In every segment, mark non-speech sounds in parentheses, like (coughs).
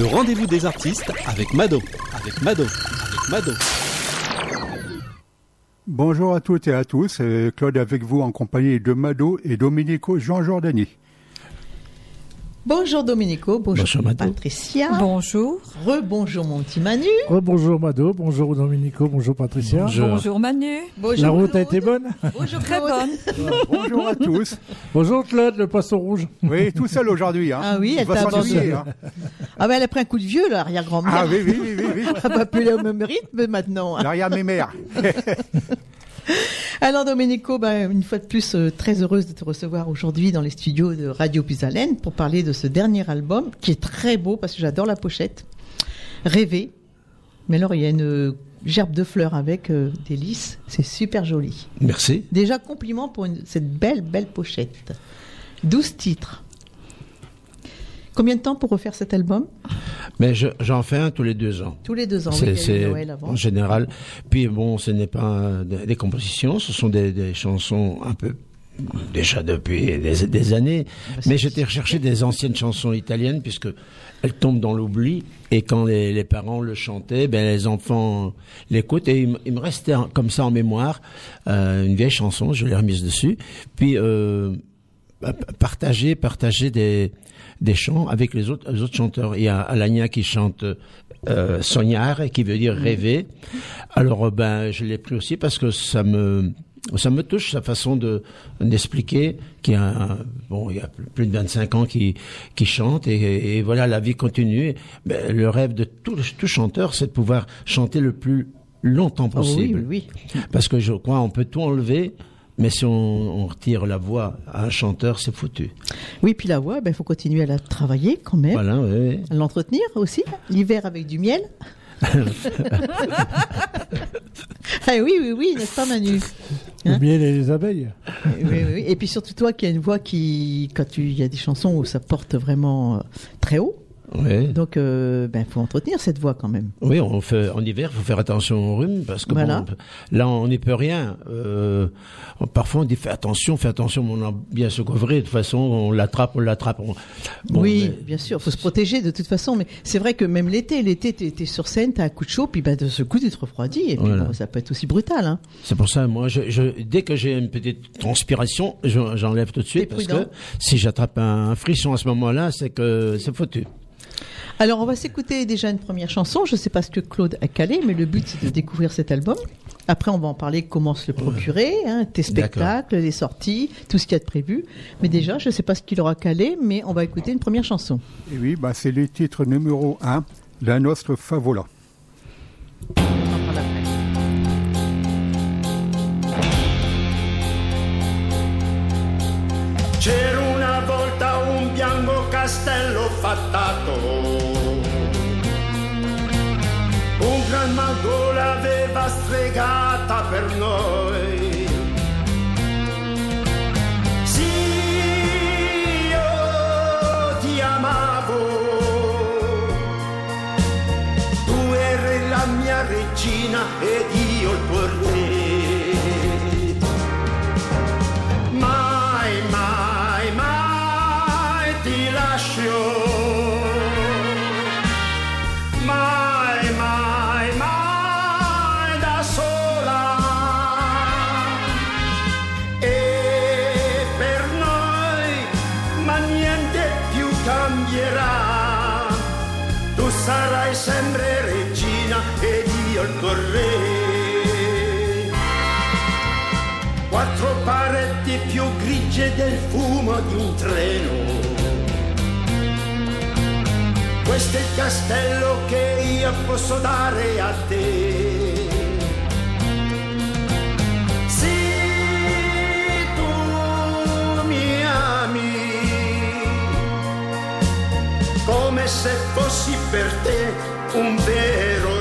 Le rendez-vous des artistes avec Mado, avec Mado, avec Mado. Bonjour à toutes et à tous, Claude avec vous en compagnie de Mado et Domenico Jean Jordani. Bonjour Domenico, bonjour, Patricia. Bonjour. Rebonjour mon petit Manu. Rebonjour Mado, bonjour Domenico, bonjour Patricia. Bonjour, Manu. Bonjour La route a été bonne Bonjour Très bonne. bonjour à tous. Bonjour Claude, le poisson rouge. Oui, tout seul aujourd'hui. Hein. Ah oui, elle t'a abandonné. Hein. Ah ben elle a pris un coup de vieux l'arrière-grand-mère. Ah oui, oui, oui, oui. oui. (laughs) Elle va plus au même rythme maintenant. Hein. L'arrière-mémère. (laughs) (laughs) Alors Domenico, ben, une fois de plus, euh, très heureuse de te recevoir aujourd'hui dans les studios de Radio Puisalène pour parler de ce dernier album qui est très beau parce que j'adore la pochette. Rêver. Mais alors il y a une gerbe de fleurs avec euh, des lys, c'est super joli. Merci. Déjà compliment pour cette belle, belle pochette. 12 titres. Combien de temps pour refaire cet album Mais j'en fais un tous les deux ans. Tous les deux ans, c'est en général. Puis bon, ce n'est pas des, compositions, ce sont des, chansons un peu déjà depuis des, années. Ah bah, Mais j'étais recherché des anciennes chansons italiennes puisque elles tombent dans l'oubli. Et quand les, parents le chantaient, ben les enfants l'écoutent. Et il, me restait comme ça en mémoire euh, une vieille chanson, je l'ai remise dessus. Puis euh, partager, partager des des chants avec les autres, les autres chanteurs. Il y a Alania qui chante euh, Sognare, qui veut dire rêver. Alors euh, ben je l'ai pris aussi parce que ça me ça me touche sa façon de d'expliquer qu'il y a bon il y a plus de 25 ans qui qui chante et, et voilà la vie continue. Ben, le rêve de tout tout chanteur c'est de pouvoir chanter le plus longtemps oh possible. oui, oui. Parce que je crois on peut tout enlever mais si on, retire la voix à un chanteur, c'est foutu. Oui, puis la voix, il ben, faut continuer à la travailler quand même. Voilà, oui. À l'entretenir aussi. L'hiver avec du miel. (laughs) ah oui, oui, oui, n'est-ce pas Manu Le miel et les abeilles. Oui, oui, oui. Et puis surtout toi qui as une voix qui, quand il y a des chansons où ça porte vraiment euh, très haut, oui. Donc, il euh, ben, faut entretenir cette voix quand même. Oui, on fait, en hiver, il faut faire attention au rhume parce que bon, là, on n'y peut rien. Euh, parfois, on dit fais attention, fais attention, mais on a bien se couvrir. De toute façon, on l'attrape, on l'attrape. oui, bien sûr, faut se protéger de toute façon. Mais c'est vrai que même l'été, l'été, tu es sur scène, tu as un coup de chaud, puis ben, de ce coup, tu te refroidis. Et puis, ça peut être aussi brutal. Hein. C'est pour ça, moi, je, je, dès que j'ai une petite transpiration, j'enlève tout de suite parce que si j'attrape un frisson à ce moment-là, c'est que c'est foutu. Alors, on va s'écouter déjà une première chanson. Je ne sais pas ce que Claude a calé, mais le but, c'est de découvrir cet album. Après, on va en parler comment se le procurer, hein, tes spectacles, les sorties, tout ce qu'il y a de prévu. Mais déjà, je ne sais pas ce qu'il aura calé, mais on va écouter une première chanson. Et oui, bah, c'est le titre numéro 1, La Nostre Favola. C'era una volta un bianco castello fattato mago l'aveva stregata per noi. Sì, io ti amavo, tu la mia regina ed io del fumo di un treno. Questo è il castello che io posso dare a te. Sì, tu mi ami, come se fossi per te un vero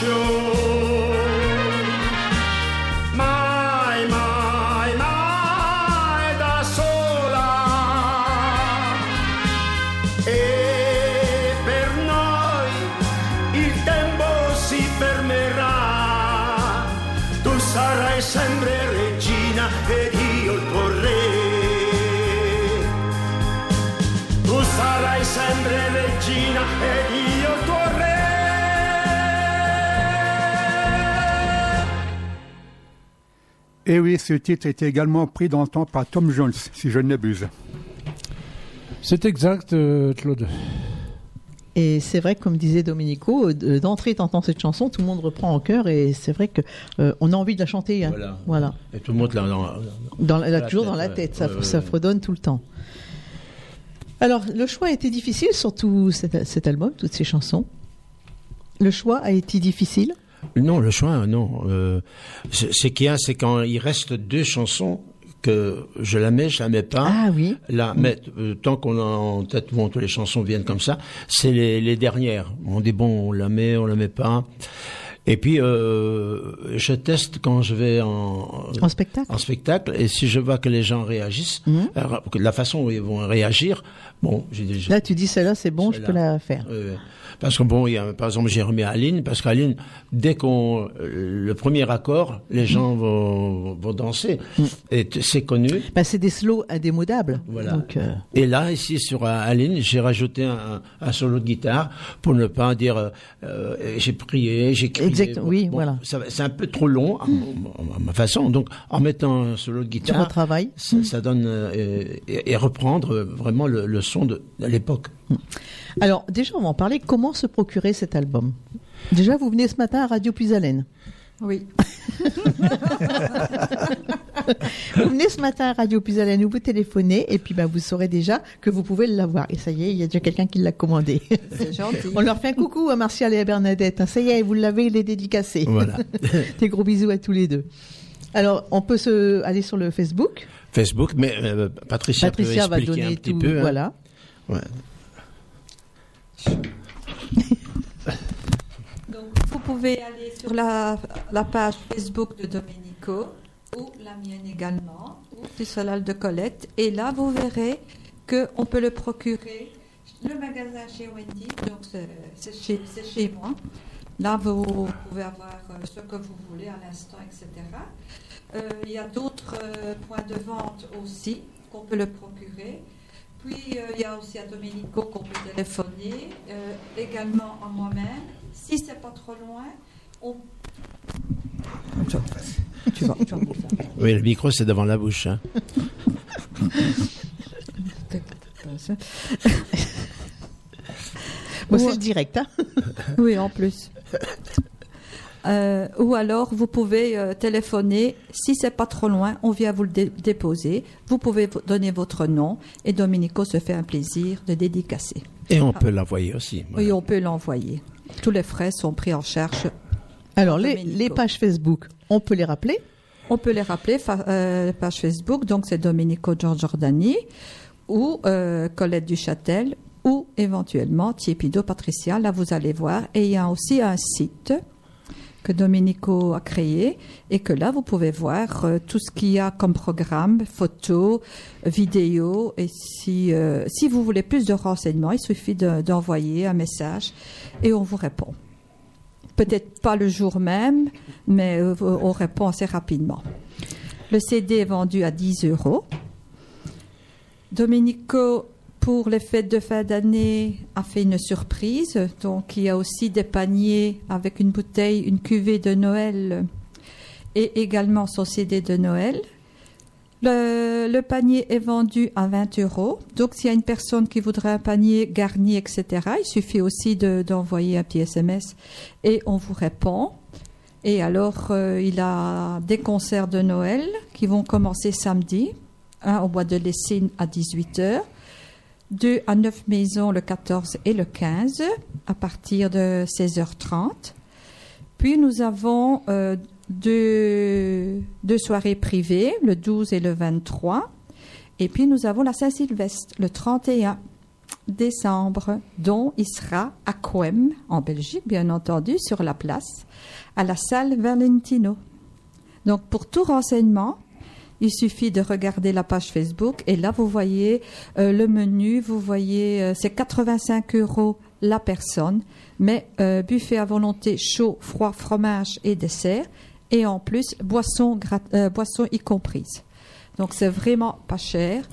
show. Et oui, ce titre était également pris dans le temps par Tom Jones, si je ne m'abuse. C'est exact, euh, Claude. Et c'est vrai, comme disait Domenico, euh, d'entrée t'entends cette chanson, tout le monde reprend en chœur et c'est vrai que euh, a envie de la chanter. hein. Voilà. Voilà. Et tout le monde là. dans- Dans la- la toujours tête, dans la ouais. tête, ça, Ouais, ouais, ça ouais. fredonne tout le temps. Alors, le choix a été difficile, surtout cet, cet album, toutes ces chansons. Le choix a été difficile. Non, le choix, non. Euh, ce qu'il y a, c'est quand il reste deux chansons que je la mets, je la mets pas. Ah oui. Là, mais euh, tant qu'on a en tête, bon, toutes les chansons viennent comme ça, c'est les, les dernières. On dit bon, on la met, on la met pas. Et puis, euh, je teste quand je vais en, En spectacle en spectacle, et si je vois que les gens réagissent, Mhm. alors, la façon où ils vont réagir, bon, j'ai déjà. Là, tu dis celle-là, c'est bon, je peux la faire. Euh, parce que bon, il y a, par exemple, j'ai remis Aline, parce qu'Aline, dès qu'on euh, le premier accord, les gens vont, vont danser, et t- c'est connu. Bah, c'est des slows indémodables. Voilà. Donc, euh, Et là, ici sur Aline, j'ai rajouté un, un solo de guitare pour ne pas dire euh, j'ai prié, j'ai crié. Exact, oui, voilà. C'est un peu trop long à, mon- à ma façon. Donc, en mettant un solo de guitare, retravailles. ça, ça donne euh, et, et reprendre vraiment le, le son de, de l'époque. Alors, déjà, on va en parler. Comment se procurer cet album? Déjà, vous venez ce matin à Radio Puisalène. Oui. (laughs) Vous venez ce matin à Radio Puisalène, vous téléphonez, et puis bah, vous saurez déjà que vous pouvez l'avoir. Et ça y est, il y a déjà quelqu'un qui l'a commandé. (laughs) C'est gentil. On leur fait un coucou à Martial et à Bernadette. hein. Ça y est, vous l'avez, il est dédicacé. Voilà. (laughs) Des gros bisous à tous les deux. Alors, on peut se aller sur le Facebook? Facebook, mais euh, Patricia, Patricia peut va donner un petit tout. peu. hein. Voilà. Ouais. (laughs) Donc, vous pouvez aller sur la, page Facebook de Domenico ou la mienne également, ou du Solal de Colette. Et là, vous verrez qu'on peut le procurer. Le magasin chez Wendy, donc c'est c'est chez, c'est chez moi. Là, vous pouvez avoir euh, ce que vous voulez à l'instant, etc. Euh, il y a d'autres euh, points de vente aussi qu'on peut le procurer. Puis, euh, il y a aussi à Domenico qu'on peut téléphoner, euh, également à moi-même. Si c'est pas trop loin, on... Tu vas, tu. Oui, le micro, c'est devant la bouche. hein. Bon, Ou- c'est le direct. Hein Oui, en plus. Euh, ou alors, vous pouvez euh, téléphoner. Si c'est pas trop loin, on vient vous le dé- déposer. Vous pouvez donner votre nom et Domenico se fait un plaisir de dédicacer. Et on peut l'envoyer aussi. voilà. Oui, on peut l'envoyer. Tous les frais sont pris en charge. Alors, les, pages Facebook, on peut les rappeler? On peut les rappeler, euh, page Facebook, donc c'est Domenico Giorgiordani ou euh, Colette Duchâtel ou éventuellement Tiepido Patricia. Là, vous allez voir. Et il y a aussi un site que Domenico a créé et que là, vous pouvez voir euh, tout ce qu'il y a comme programme, photos, vidéos. Et si, euh, vous voulez plus de renseignements, il suffit de- d'envoyer un message et on vous répond. Peut-être pas le jour même, mais euh, on répond assez rapidement. Le CD est vendu à 10 euros. Domenico, pour les fêtes de fin d'année a fait une surprise. Donc il y a aussi des paniers avec une bouteille, une cuvée de Noël et également son CD de Noël. Le, panier est vendu à 20 euros. Donc s'il y a une personne qui voudrait un panier garni, etc., il suffit aussi d'envoyer un petit SMS et on vous répond. Et alors euh, il a des concerts de Noël qui vont commencer samedi hein, au bois de Lessine à 18 heures. 2 à 9 maisons le 14 et le 15 à partir de 16h30. Puis nous avons euh, deux, deux, soirées privées, le 12 et le 23. Et puis nous avons la Saint-Sylvestre le 31 décembre, dont il sera à Coem, en Belgique, bien entendu, sur la place, à la salle Valentino. Donc pour tout renseignement, il suffit de regarder la page Facebook et là vous voyez euh, le menu, vous voyez euh, c'est 85 euros la personne, mais euh, buffet à volonté chaud, froid, fromage et dessert et en plus boisson, boisson y comprise. Donc c'est vraiment pas cher.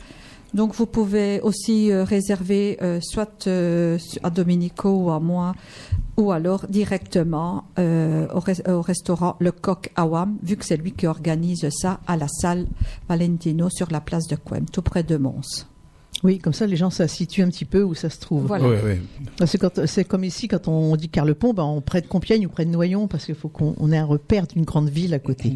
Donc vous pouvez aussi réserver soit à Domenico ou à moi ou alors directement euh, au, res- au restaurant Le Coq Awam, vu que c'est lui qui organise ça à la salle Valentino sur la place de Quem, tout près de Mons. Oui, comme ça, les gens, ça situe un petit peu où ça se trouve. Voilà. Oui, oui. Quand- C'est comme ici, quand on dit Carlepont, ben, on près de Compiègne ou près de Noyon, parce qu'il faut qu'on on ait un repère d'une grande ville à côté.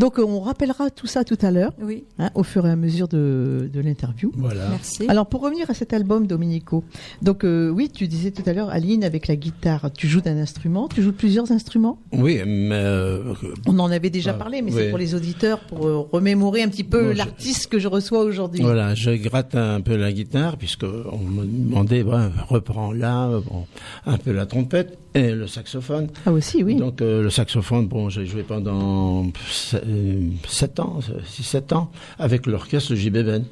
Donc, euh, on rappellera tout ça tout à l'heure, Oui, hein, au fur et à mesure de, de l'interview. Voilà. merci. Alors, pour revenir à cet album, Dominico, donc euh, oui, tu disais tout à l'heure, Aline, avec la guitare, tu joues d'un instrument, tu joues de plusieurs instruments? Oui, mais euh, On en avait déjà Ah, parlé, mais oui. c'est pour les auditeurs, pour euh, remémorer un petit peu je- l'artiste que je reçois aujourd'hui. Voilà, je gratte un peu la guitare puisque on me demandait, ben, reprends là, bon, un peu la trompette et le saxophone. Ah aussi, oui. Donc euh, le saxophone, bon, j'ai joué pendant 7 ans, 6-7 ans avec l'orchestre JB Ben.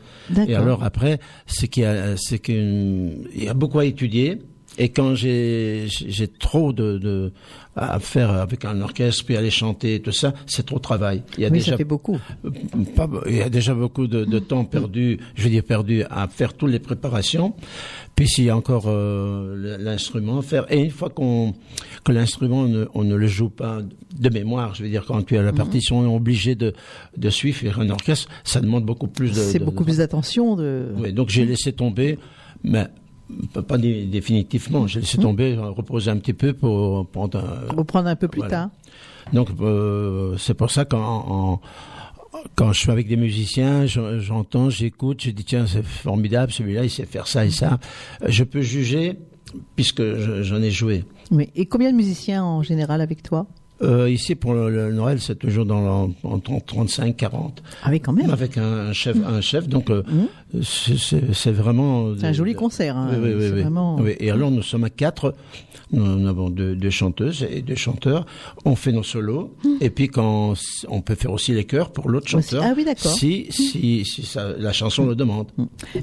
Et alors après, c'est qu'il y a, c'est qu'il y a beaucoup à étudier. Et quand j'ai j'ai trop de, de à faire avec un orchestre puis aller chanter et tout ça, c'est trop de travail. Il y a oui, déjà ça fait beaucoup. pas- il y a déjà beaucoup de, de temps perdu, je veux dire perdu à faire toutes les préparations. Puis s'il y a encore euh, l'instrument à faire, et une fois qu'on que l'instrument ne- on ne le joue pas de mémoire, je veux dire quand tu as la partition, on est obligé de de suivre un orchestre, ça demande beaucoup plus de. C'est de- beaucoup de- plus d'attention. De... Oui, donc j'ai laissé tomber, mais pas- pas dé- définitivement. J'ai laissé tomber, euh, reposer un petit peu pour prendre. un- Reprendre un peu plus Voilà. tard. donc euh, c'est pour ça qu'en en- quand je suis avec des musiciens, je- j'entends, j'écoute, je dis tiens c'est formidable celui-là, il sait faire ça et ça. Je peux juger puisque je- j'en ai joué. Oui. Et combien de musiciens en général avec toi? Euh, ici pour le, le Noël, c'est toujours dans entre 35 40 Ah oui, quand même. avec un, un chef un chef donc euh, c'est- c'est vraiment C'est un joli concert. hein. Oui, oui, oui, vraiment. Et alors, nous sommes à quatre. Nous, avons deux, deux chanteuses et deux chanteurs. On fait nos solos. Et puis, quand on peut faire aussi les chœurs pour l'autre chanteur. Ah oui, d'accord. Si, si, si ça, la chanson le demande.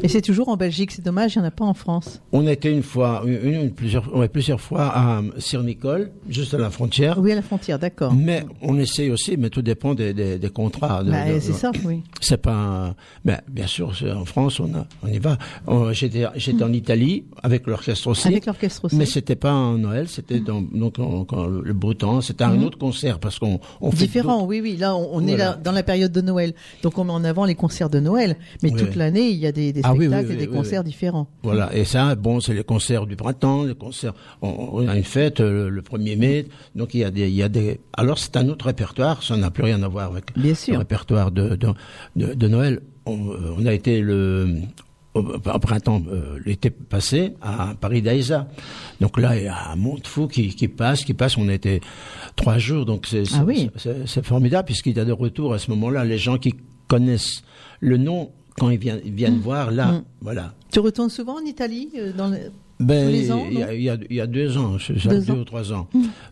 Et c'est toujours en Belgique. C'est dommage, il n'y en a pas en France. On été une fois, une, une- plusieurs, ouais, plusieurs fois à Sir-Nicole, juste à la frontière. Oui, à la frontière, d'accord. Mais on essaye aussi, mais tout dépend des, des, des contrats. de- Bah, de- c'est ça, oui. C'est pas. un- Ben, bien sûr, en France, on, a, on y va. On- J'étais, j'étais en Italie avec l'orchestre aussi. Avec l'orchestre aussi. Mais c'était pas en Noël, c'était dans, donc en- le, le beau temps. C'était un autre concert parce qu'on on Différent, oui, oui. Là, on, on est là dans la période de Noël. Donc, on met en avant les concerts de Noël. Mais Oui. toute l'année, il y a des, des Ah oui, oui, spectacles et des concerts différents. Voilà. Et ça, bon, c'est les concerts du printemps, les concerts. On, on a une fête euh, le 1er mai. Donc il y a des, il y a des. Alors c'est un autre répertoire. Ça n'a plus rien à voir avec Bien le répertoire de de, de, de Noël. On, euh, on a été le au, au printemps euh, l'été passé à Paris d'Aïsa. Donc là, il y a un monde fou qui, qui passe, qui passe. On a été trois jours, donc c'est Ah oui. c'est- formidable puisqu'il y a de retour à ce moment-là. Les gens qui connaissent le nom quand ils viennent, ils viennent voir là, Mm. voilà. Tu retournes souvent en Italie euh, dans le... Ben, il y, a, non il, y y a deux ans, je Deux allé deux ans. Ou trois ans.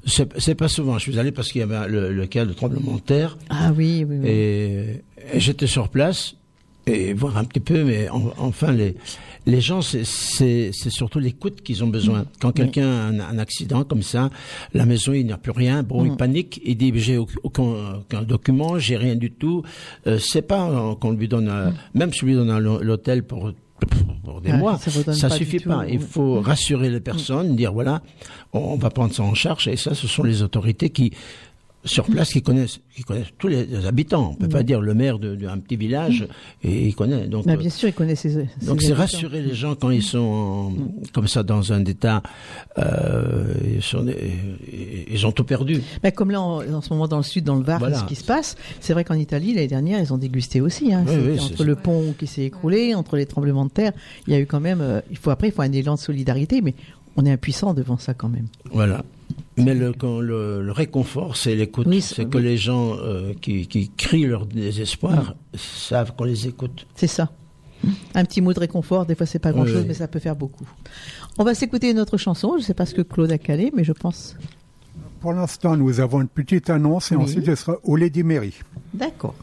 C'est C'est pas souvent. Je suis allé parce qu'il y avait le, le cas de tremblement de terre Ah oui, oui, oui. et, et j'étais sur place et voir un petit peu, mais en- enfin les les gens, c'est- surtout l'écoute qu'ils ont besoin. Quand quelqu'un a un, un accident comme ça, la maison il n'y a plus rien, bon il panique, il dit j'ai aucun, aucun document, j'ai rien du tout. Euh, c'est pas euh, qu'on lui donne, un- même si on lui donne l'hôtel pour des mois, ça suffit pas. Il faut rassurer les personnes, dire voilà, on va prendre ça en charge. Et ça, ce sont les autorités qui sur place qui connaissent qui connaissent tous les, habitants. On peut pas dire le maire d'un petit village et il connaît. Donc Bah, bien sûr, ils connaissent ces, ces donc c'est rassurer les gens quand ils sont en- comme ça dans un état, euh, ils, sont ont tout perdu. Bah, comme là, en, en ce moment, dans le sud, dans le Var, Voilà. ce qui se passe, c'est vrai qu'en Italie, l'année dernière, ils ont dégusté aussi. Hein. Oui, C'était oui, entre le pont qui s'est écroulé, entre les tremblements de terre, il y a eu quand même. euh, il faut après, il faut un élan de solidarité, mais on est impuissant devant ça quand même. Voilà. Mais le, quand le, le réconfort, c'est l'écoute. Oui, c'est que les gens euh, qui, qui crient leur désespoir savent qu'on les écoute. C'est ça. Un petit mot de réconfort, des fois c'est pas grand chose, Oui. mais ça peut faire beaucoup. On va s'écouter une autre chanson, je sais pas ce que Claude a calé, mais je pense. Pour l'instant, nous avons une petite annonce et Oui. ensuite ce sera au Lady Mary. D'accord.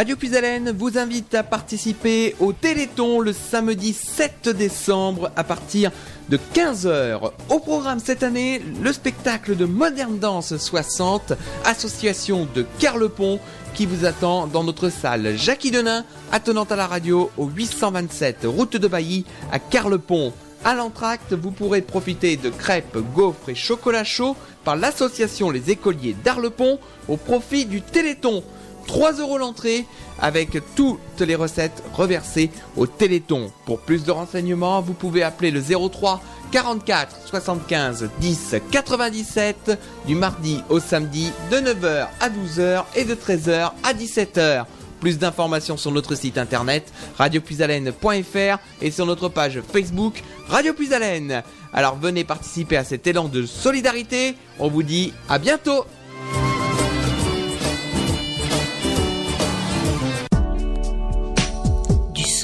Radio Puisalène vous invite à participer au Téléthon le samedi 7 décembre à partir de 15h. Au programme cette année, le spectacle de Modern Dance 60, association de Carlepont, qui vous attend dans notre salle Jackie Denain, attenante à la radio au 827 route de Bailly à Carlepont. À l'entracte, vous pourrez profiter de crêpes, gaufres et chocolat chaud par l'association Les Écoliers d'Arlepont au profit du Téléthon. 3 euros l'entrée avec toutes les recettes reversées au Téléthon. Pour plus de renseignements, vous pouvez appeler le 03 44 75 10 97 du mardi au samedi de 9h à 12h et de 13h à 17h. Plus d'informations sur notre site internet radiopuisalène.fr et sur notre page Facebook Radio. Alors venez participer à cet élan de solidarité. On vous dit à bientôt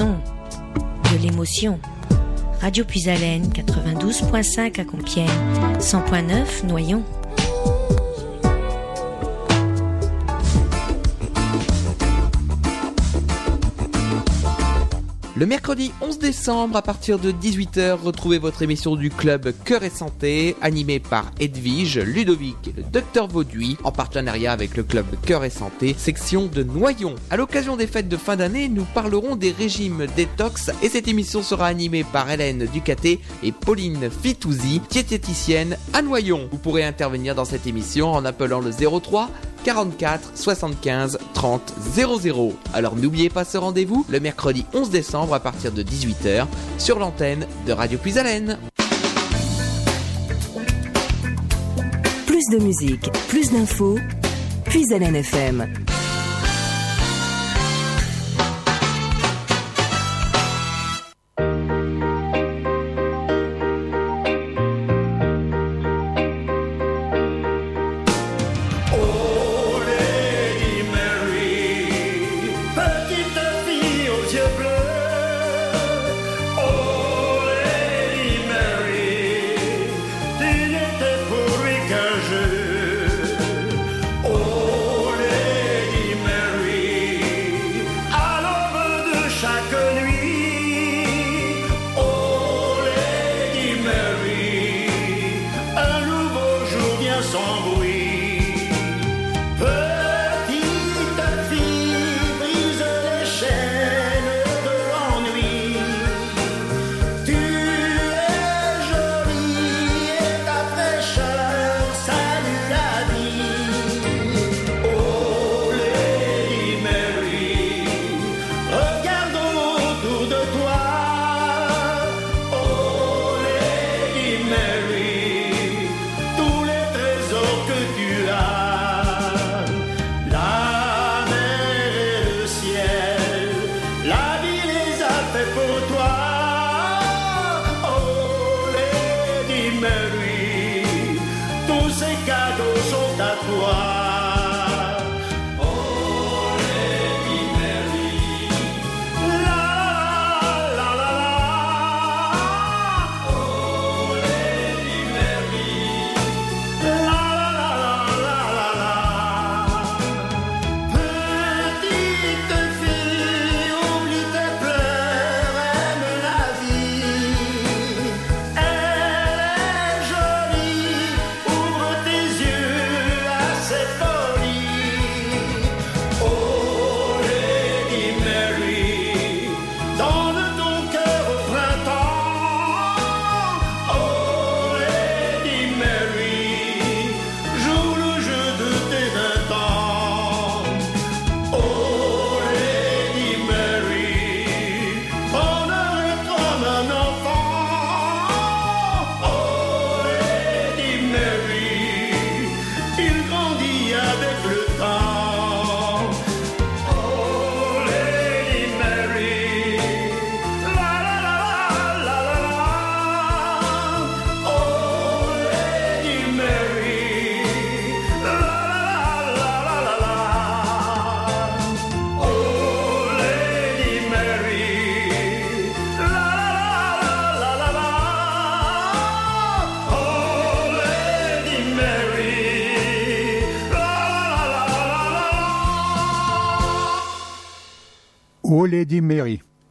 de l'émotion. Radio Puisalène 92.5 à Compiègne, 100.9 Noyon. Le mercredi 11 décembre, à partir de 18h, retrouvez votre émission du club Cœur et Santé, animée par Edwige, Ludovic et le docteur Vauduit, en partenariat avec le club Cœur et Santé, section de Noyon. À l'occasion des fêtes de fin d'année, nous parlerons des régimes détox et cette émission sera animée par Hélène Ducaté et Pauline Fitouzzi, diététicienne à Noyon. Vous pourrez intervenir dans cette émission en appelant le 03 44 75 30 00. Alors n'oubliez pas ce rendez-vous le mercredi 11 décembre à partir de 18h sur l'antenne de Radio Puisalène. Plus de musique, plus d'infos. Puis Hélène FM.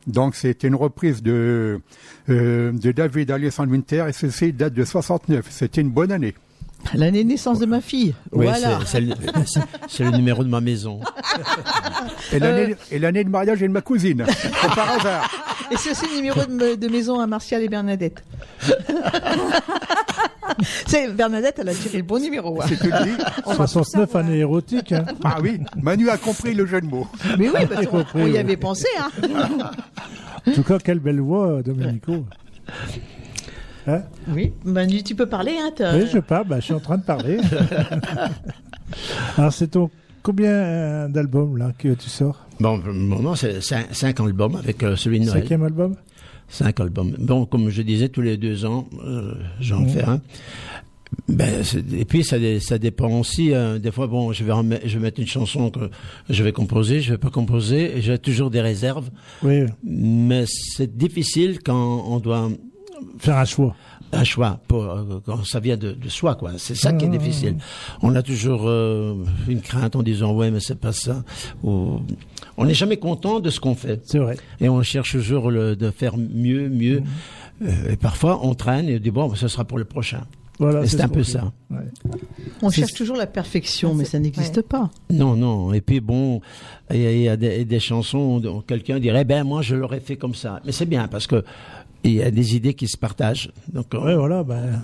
Donc c'était une reprise de, euh, de David Alessandro Winter et ceci date de 69. C'était une bonne année. L'année de naissance de ma fille. Oui, voilà. (laughs) c'est- le, numéro de ma maison. Et l'année l'année de mariage de ma cousine. C'est par hasard. Et c'est aussi le numéro de, maison à Martial et Bernadette. (laughs) c'est Bernadette, elle a tiré le bon numéro. hein. Dit. 69 années érotiques. hein. Ah oui, Manu a compris le jeu de mots. Mais oui, parce (laughs) qu'on on y oui. avait pensé. Hein. En tout cas, quelle belle voix, Domenico. Hein Oui, Manu, tu peux parler. Hein, oui, je parle, bah, je suis en train de parler. (laughs) Alors, c'est ton combien euh, d'albums là que tu sors? Bon, le moment, c'est cinq, cinq albums avec euh, celui de Noël. Cinquième album? Cinq albums. Bon, comme je disais, tous les deux ans, euh, j'en Mhm. fais un. Ben, et puis ça, dé- ça dépend aussi. des fois, bon, je vais, remet- je vais mettre une chanson que je vais composer, je vais pas composer, et j'ai toujours des réserves. Oui, Mais c'est difficile quand on doit faire un choix. un choix pour, euh, quand ça vient de, de soi, quoi. C'est ça qui est Ah. difficile. On a toujours euh, une crainte en disant ouais, mais c'est pas ça. Ou, on n'est jamais content de ce qu'on fait. C'est vrai. Et on cherche toujours le, de faire mieux, mieux. Mhm. Euh, et parfois, on traîne et on dit bon, ce sera pour le prochain. Voilà, c'est ce un peu ça. Ouais. On cherche toujours la perfection, mais ça n'existe Ouais. pas. Non, non. Et puis bon, il y a, il y a des, des chansons où quelqu'un dirait ben moi je l'aurais fait comme ça. Mais c'est bien parce que il y a des idées qui se partagent. Donc euh, Ouais, voilà. Ben,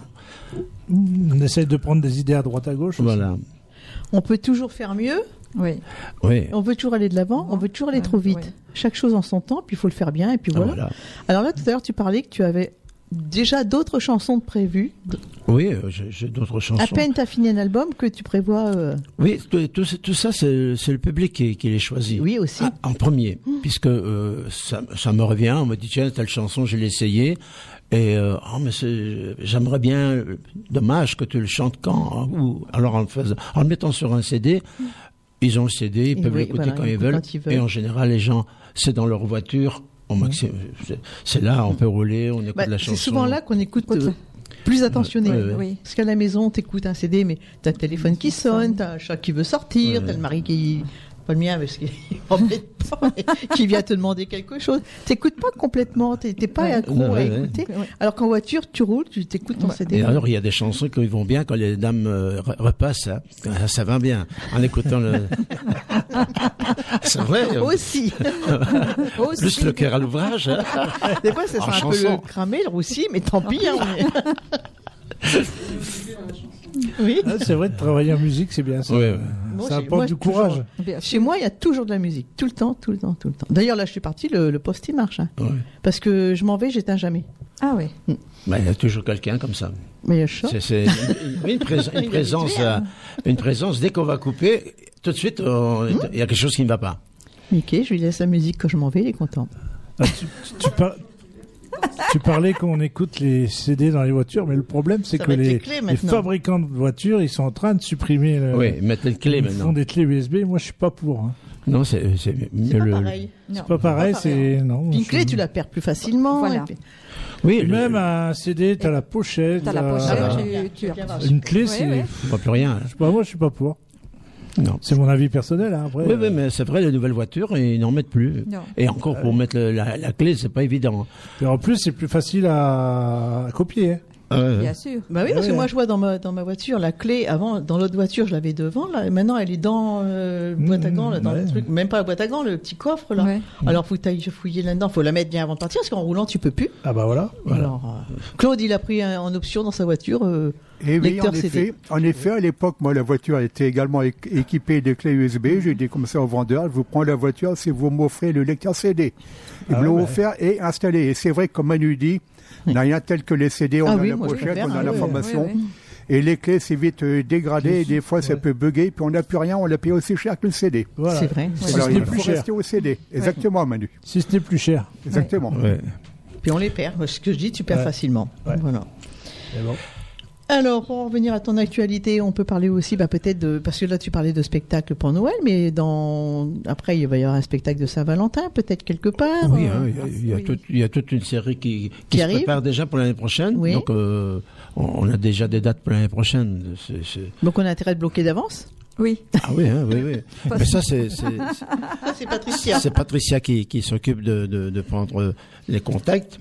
on essaie de prendre des idées à droite à gauche. aussi. voilà. On peut toujours faire mieux, Oui. Oui. on veut toujours aller de l'avant, on veut toujours aller trop vite. Ouais. Chaque chose en son temps, puis il faut le faire bien, et puis Ah, voilà. voilà. Alors là, tout à l'heure, tu parlais que tu avais déjà d'autres chansons de prévues. Oui, euh, j'ai d'autres chansons. À peine tu as fini un album que tu prévois. euh, Oui, tout, tout, tout ça, c'est le public qui, qui les choisit. Oui, aussi. Ah, en premier, puisque euh, ça, ça me revient, on me dit tiens, telle chanson, je l'ai essayé. Et euh, oh, mais j'aimerais bien, dommage que tu le chantes quand hein, ou alors en faisant, en le mettant sur un CD, ils ont le CD, ils Et peuvent oui, l'écouter voilà, quand ils ils écoutent veulent. quand ils veulent. Et en général, les gens, c'est dans leur voiture. C'est- là, on peut rouler, on écoute bah, la chanson. c'est souvent là qu'on écoute euh, plus attentionné. Ouais, ouais. Oui. Parce qu'à la maison, t'écoutes un CD, mais t'as le téléphone qui sonne, t'as un chat qui veut sortir, Ouais. t'as le mari qui. Pas le mien, parce qu'il (laughs) embête pas, mais qui vient te demander quelque chose. T'écoutes pas complètement, t'es t'es pas Ouais. à écouter. Ouais. Alors qu'en voiture, tu roules, tu t'écoutes ton Ouais. CD. Et alors, il y a des chansons qui vont bien quand les dames euh, re- repassent. hein. Ça, ça va bien en écoutant le. (laughs) C'est vrai. euh, Aussi. (laughs) Aussi. Plus le cœur à l'ouvrage. hein. Des fois, ça En sent un chanson. peu le cramé, le roussi, mais tant pis. hein, est- oui. Ah, c'est vrai de travailler en musique, c'est bien ça. Moi, ça apporte moi, du courage. Chez moi, il y a toujours de la musique. Tout le temps, tout le temps, tout le temps. D'ailleurs, là, je suis partie, le, le poste, il marche. hein. Ouais. Parce que je m'en vais, j'éteins jamais. Ah oui. Bah, il y a toujours quelqu'un comme ça. Mais il y a chaud. C'est c'est une, une prés- (laughs) une présence, une présence. Dès qu'on va couper, tout de suite, on- il y a quelque chose qui ne va pas. Mickey, je lui laisse la musique quand je m'en vais, il est content. Ah, tu, tu- tu par- tu parlais qu'on écoute les CD dans les voitures, mais le problème, c'est que les, fabricants de voitures, ils sont en train de supprimer. Le, Oui, mettre les clés ils maintenant. font des clés USB. Moi, je suis pas pour. hein. Non, c'est c'est C'est pas pareil. Non. Pas pareil, Pas c'est non. Puis une clé, tu la perds plus facilement. Voilà. et puis- Oui, Et le- même un CD, t'as la pochette. T'as la t'as- pochette, Ah, tu, tu- Une clé, Ouais, c'est. ouais. voit plus rien. Je sais pas, moi, je suis pas pour. Non. C'est mon avis personnel. Hein, après, Oui, oui, mais c'est vrai, les nouvelles voitures, ils n'en mettent plus. Non. Et encore, pour mettre le- la, la clé, c'est pas évident. Et en plus, c'est plus facile à, à copier. hein. Euh, Bien sûr. Bah oui, parce que moi, je vois dans ma, dans ma voiture, la clé, avant, dans l'autre voiture, je l'avais devant, là, et maintenant, elle est dans euh, le boîte à gants, là, dans ouais. le truc, même pas la boîte à gants, le petit coffre, là. Ouais. Alors, faut fouiller là-dedans, faut la mettre bien avant de partir, parce qu'en roulant, tu peux plus. Ah bah voilà. Alors, euh, Claude, il a pris un- en option dans sa voiture, euh, Et oui, Lecteur en CD. effet, en effet, à l'époque, moi, la voiture était également équipée de clés USB. J'ai dit comme ça au vendeur, je vous prends la voiture si vous m'offrez le lecteur CD. Ils Ah me l'ont ouais. offert et installé. Et c'est vrai, comme Manu dit, il n'y a rien tel que les CD, on Ah a oui, la pochette, on a ah la ouais, formation. ouais, ouais. Et les clés, c'est vite euh, dégradé. Et des fois, ça peut bugger. Puis on n'a plus rien, on l'a payé aussi cher que le CD. voilà. c'est vrai. Si Alors, n'est il plus faut cher. rester au CD. Exactement, Manu. Si ce n'est plus cher. Exactement. ouais. Puis on les perd. Ce que je dis, tu perds Ouais. facilement. Ouais. Voilà. Bon. Alors, pour en revenir à ton actualité, on peut parler aussi, bah, peut-être de, parce que là, tu parlais de spectacle pour Noël, mais dans, après, il va y avoir un spectacle de Saint-Valentin, peut-être quelque part. Oui, euh, hein, il y a- il y, a il y a toute une série qui, qui, Qui se arrive prépare déjà pour l'année prochaine. Oui. Donc, euh, on, a déjà des dates pour l'année prochaine. Donc, on a intérêt de bloquer d'avance? Oui. Ah oui, hein, oui, oui. (laughs) Mais ça, c'est c'est- Ça, c'est Patricia. c'est Patricia qui, qui s'occupe de, de, de prendre les contacts.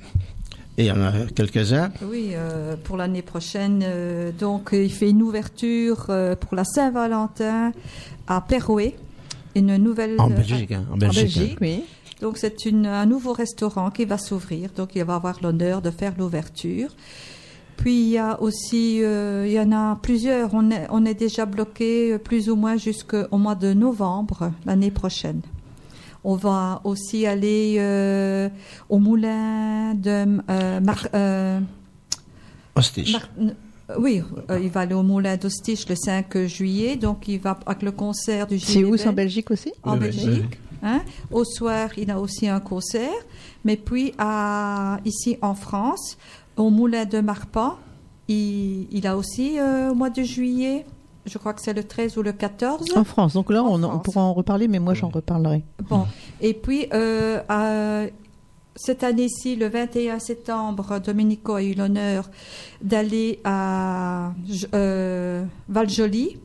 Et il y en a quelques-uns. Oui, euh, pour l'année prochaine. euh, donc, il fait une ouverture euh, pour la Saint-Valentin à Perouet. Une nouvelle. En Belgique, hein, en Belgique, Belgique, oui. Donc, c'est une- un nouveau restaurant qui va s'ouvrir. Donc, il va avoir l'honneur de faire l'ouverture. Puis, il y a aussi, euh, il y en a plusieurs. On est, on est déjà bloqué plus ou moins jusqu'au mois de novembre l'année prochaine. On va aussi aller euh, au moulin de euh, Mar- euh. Mar- euh, oui, euh, il va aller au moulin d'Ostiche le 5 juillet, donc il va avec le concert du C'est où C'est en Belgique aussi? En Oui, oui, Belgique. hein. Au soir, il a aussi un concert. Mais puis, à, ici en France, au moulin de Marpan, il, il a aussi euh, au mois de juillet, je crois que c'est le 13 ou le 14. En France. Donc là, on, pourra en reparler, mais moi, j'en reparlerai. Bon, et puis euh, à- cette année-ci, le 21 septembre, Domenico a eu l'honneur d'aller à euh, Valjoli.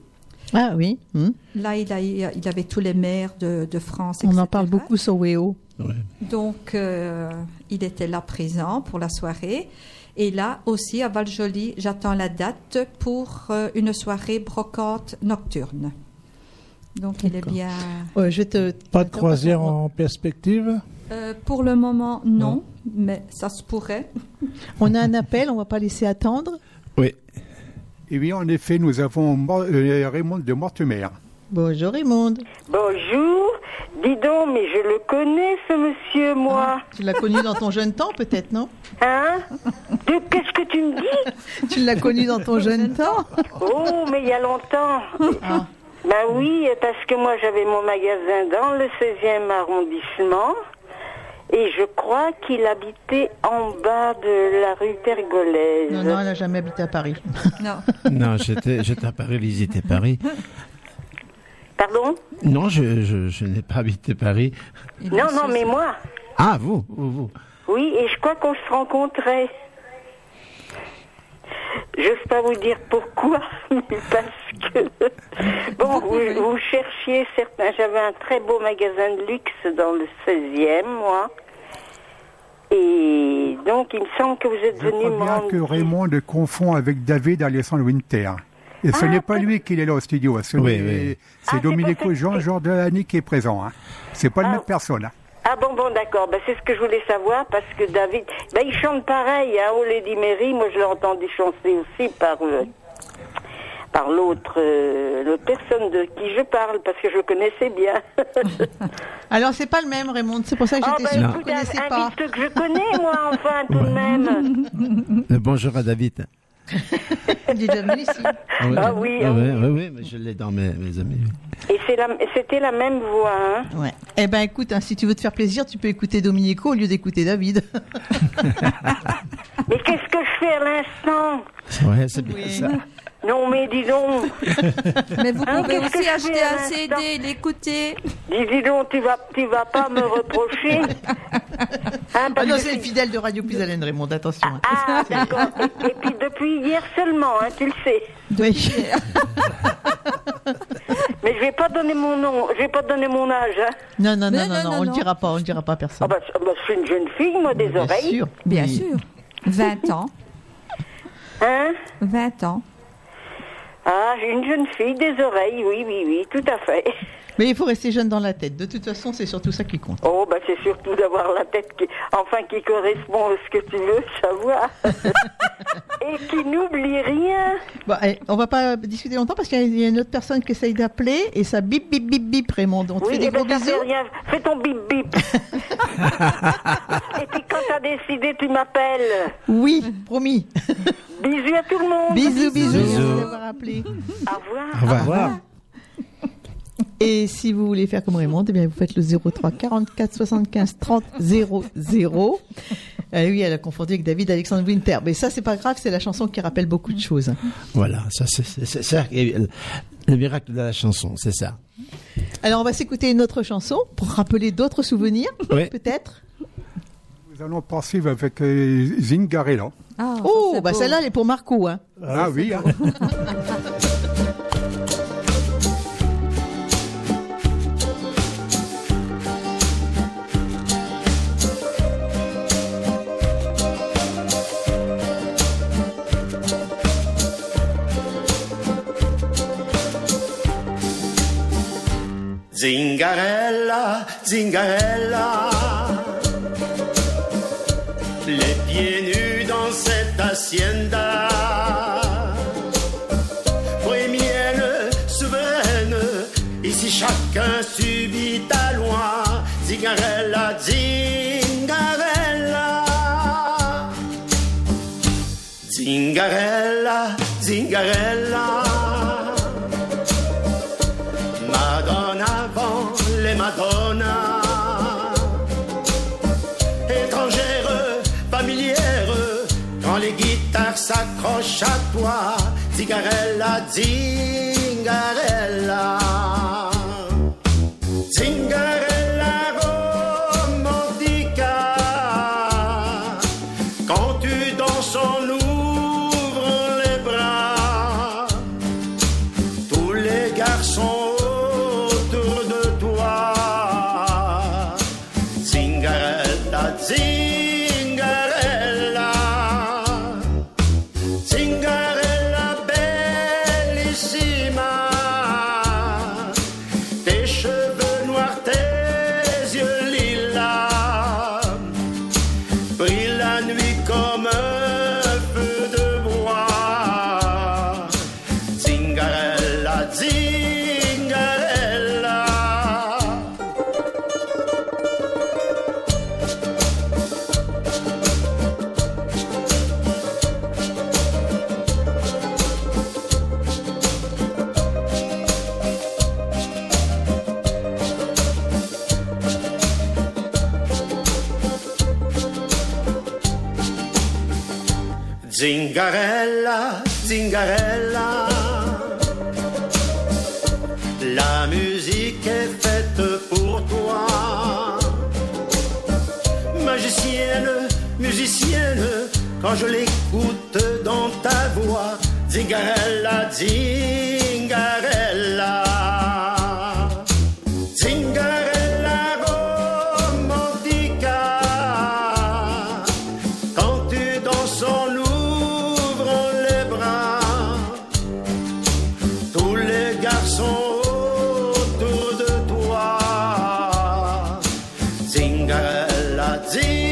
Ah oui. hmm. Là, il, a, il avait tous les maires de, de France. On en parle beaucoup sur WEO. Ouais. Donc, euh, il était là présent pour la soirée. Et là aussi, à Valjoli, j'attends la date pour euh, une soirée brocante nocturne. Donc, il est bien. Ouais, je vais te. Pas de croisière en perspective? Euh, pour le moment, non, mais ça se pourrait. (laughs) On a un appel, on va pas laisser attendre. Oui. Et oui, en effet, nous avons euh, Raymond de Mortemer. Bonjour Raymond. Bonjour. Dis donc, mais je le connais, ce monsieur, moi. Tu l'as connu dans ton jeune temps, peut-être, non? Hein? De- Qu'est-ce que tu me dis? (laughs) Tu l'as connu dans ton jeune temps? Oh, mais il y a longtemps. Ah. Ben oui, parce que moi, j'avais mon magasin dans le 16e arrondissement. Et je crois qu'il habitait en bas de la rue Pergolèse. Non, non, elle n'a jamais habité à Paris. Non. Non, j'étais j'étais à Paris, visiter Paris. Pardon Non, je, je, je n'ai pas habité Paris. Non, non, mais moi. Ah, vous, vous, vous. Oui, et je crois qu'on se rencontrait. J'ose pas vous dire pourquoi, (laughs) mais parce que (laughs) bon, vous, vous cherchiez certains. J'avais un très beau magasin de luxe dans le 16e, moi. Et donc, il me semble que vous êtes Je venu crois me bien rendre. que Raymond le confond avec David Alessandro Winter. Et ce Ah, n'est pas lui qui est là au studio, ce Oui, n'est- oui. c'est Ah, c'est Domenico. Jean qui est présent. Hein. C'est pas la Ah. même personne. hein. Ah bon, bon, d'accord. Ben, c'est ce que je voulais savoir parce que David, ben, il chante pareil, hein, au Lady Mary. Moi, je l'ai entendu chanter aussi par l'autre, euh, l'autre personne de qui je parle parce que je le connaissais bien. (laughs) Alors, c'est pas le même, Raymond. C'est pour ça que Ah, j'étais ben, sûre que écoute, vous ne connaissez un, un pas. disque que je connais, moi, enfin, tout de (laughs) même. Euh, Bonjour à David. Il est déjà venu ici. Ah oui, Ah ah oui. ouais, mais je l'ai dans mes, mes amis. Et la, c'était la même voix, hein. Ouais. Eh ben, écoute, hein, si tu veux te faire plaisir, tu peux écouter Dominico au lieu d'écouter David. (laughs) Mais qu'est-ce que je fais à l'instant? Ouais, c'est bien Oui. ça. Non, mais dis donc. (laughs) Mais vous Hein, pouvez aussi acheter un CD, l'écouter. Dis, dis donc, tu vas, tu vas pas me reprocher. (laughs) Hein, Ah non, c'est tu- le fidèle de Radio Plus Haleine, Raymond, attention. Ah, d'accord. Et, et puis depuis hier seulement, hein, tu le sais. Oui. (laughs) Mais je vais pas donner mon nom, je vais pas donner mon âge. Hein. Non, non, non, non, non, non, non, on le non. dira pas, on le dira pas à Ah personne. bah, bah, je suis une jeune fille, moi, des Bien oreilles. sûr. Bien Oui. sûr. 20 ans. Hein? 20 ans. Ah, une jeune fille, des oreilles, oui, oui, oui, tout à fait. Mais il faut rester jeune dans la tête. De toute façon, c'est surtout ça qui compte. Oh, bah c'est surtout d'avoir la tête qui, enfin, qui correspond à ce que tu veux savoir. (laughs) Et qui n'oublie rien. Bon, allez, on va pas discuter longtemps parce qu'il y a une autre personne qui essaye d'appeler et ça bip bip bip bip Raymond. On te Oui, fait des eh ben, gros bisous. rien. Fais ton bip bip. (laughs) Et puis quand t'as décidé, tu m'appelles. Oui, promis. Bisous à tout le monde. bisous, bisous. Bisous. Merci d'avoir appelé. Au revoir. Au revoir. Et si vous voulez faire comme Raymond, eh bien vous faites le 03 44 75 30 00. Euh, oui, elle a confondu avec David Alexandre Winter. Mais ça, c'est pas grave, c'est la chanson qui rappelle beaucoup de choses. Voilà, ça c'est ça, le le miracle de la chanson, c'est ça. Alors, on va s'écouter une autre chanson pour rappeler d'autres souvenirs, Oui. peut-être. Nous allons poursuivre avec euh, Zingarella. Ah, ça, Oh, c'est bah celle-là, elle est pour Marco. Hein. Ah, oui, hein. (laughs) Zingarella, zingarella. Les pieds nus dans cette hacienda. Bohémienne, souveraine, ici chacun subit ta loi. Zingarella, zingarella. Zingarella, zingarella. À toi. Zingarella, zingarella. Zingarella, zingarella. La musique est faite pour toi. Magicienne, musicienne, quand je l'écoute dans ta voix. Zingarella, zingarella. Zingarella,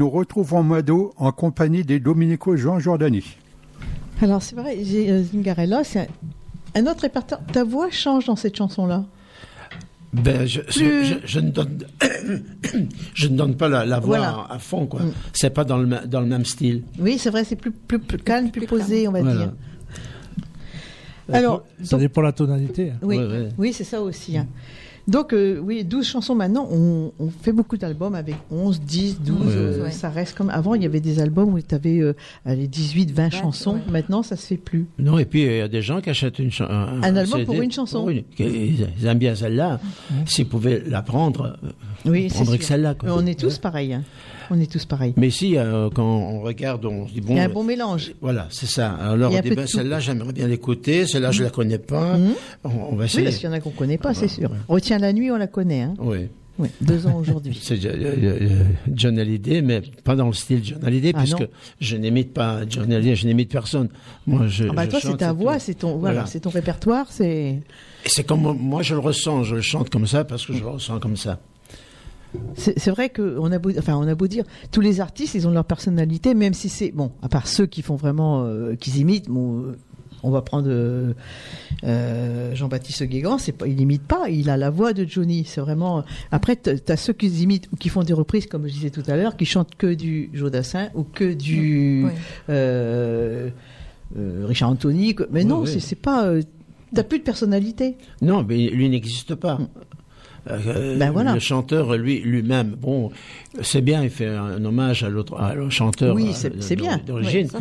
nous retrouvons Mado en compagnie des Dominico Jean Jordani. Alors c'est vrai, euh, Zingarella, c'est un, autre répertoire. Ta voix change dans cette chanson-là. Ben, je, je- Plus- je- je ne donne, (coughs) je ne donne pas la, la voix Voilà. à, à fond, quoi. Mm. C'est pas dans le, dans le même style. Oui, c'est vrai, c'est plus, plus, plus calme, plus, posé, on va Voilà. dire. Alors, ça donc- dépend de la tonalité. Oui, Ouais, ouais. oui c'est ça aussi. hein. Donc, euh, oui, 12 chansons maintenant. On, on fait beaucoup d'albums avec 11, 10, 12. Ouais, euh, ouais. Ça reste comme. Avant, il y avait des albums où tu avais les 18, 20 chansons. ouais. Maintenant, ça se fait plus. Non, et puis il y a des gens qui achètent une cha- un, Un album CD pour une chanson. pour une- ils aiment bien celle-là. S'ils pouvaient la prendre, euh, Oui, sûr. que celle-là. On est tous pareils. hein. On est tous pareils. Mais si, euh, quand on regarde, on se dit bon. Il y a un euh, bon mélange. Voilà, c'est ça. Alors, on dit, ben, celle-là, j'aimerais bien l'écouter. Celle-là, je la connais pas. Mhm. On, on va Oui, essayer. parce qu'il y en a qu'on connaît pas, c'est sûr. ouais. Retiens la nuit, on la connaît. Hein. Oui. Oui, deux ans aujourd'hui. (laughs) C'est euh, euh, John Hallyday, mais pas dans le style John Hallyday, Ah, puisque non. je n'imite pas John Hallyday, je n'imite personne. Moi, je, Ah bah je toi, c'est ta voix, c'est ton, voilà, Voilà. c'est ton répertoire, c'est. C'est comme moi, je le ressens, je le chante comme ça parce que je le ressens comme ça. C'est vrai qu'on a beau, enfin, on a beau dire, tous les artistes, ils ont leur personnalité, même si c'est bon, à part ceux qui font vraiment, euh, qui imitent. Bon, euh, on va prendre euh, euh, Jean-Baptiste Guégan, pas, il imite pas, il a la voix de Johnny. C'est vraiment. Après, tu as ceux qui imitent ou qui font des reprises, comme je disais tout à l'heure, qui chantent que du Jodassin ou que du Oui. euh, euh, Richard Anthony. Mais Oui, non, oui. c'est- pas. euh, T'as plus de personnalité. Non, mais lui n'existe pas. Euh, Ben voilà. Le chanteur, lui, lui-même, bon, c'est bien, il fait un hommage à l'autre, chanteur. Oui, euh, c'est-. D'origine. Oui,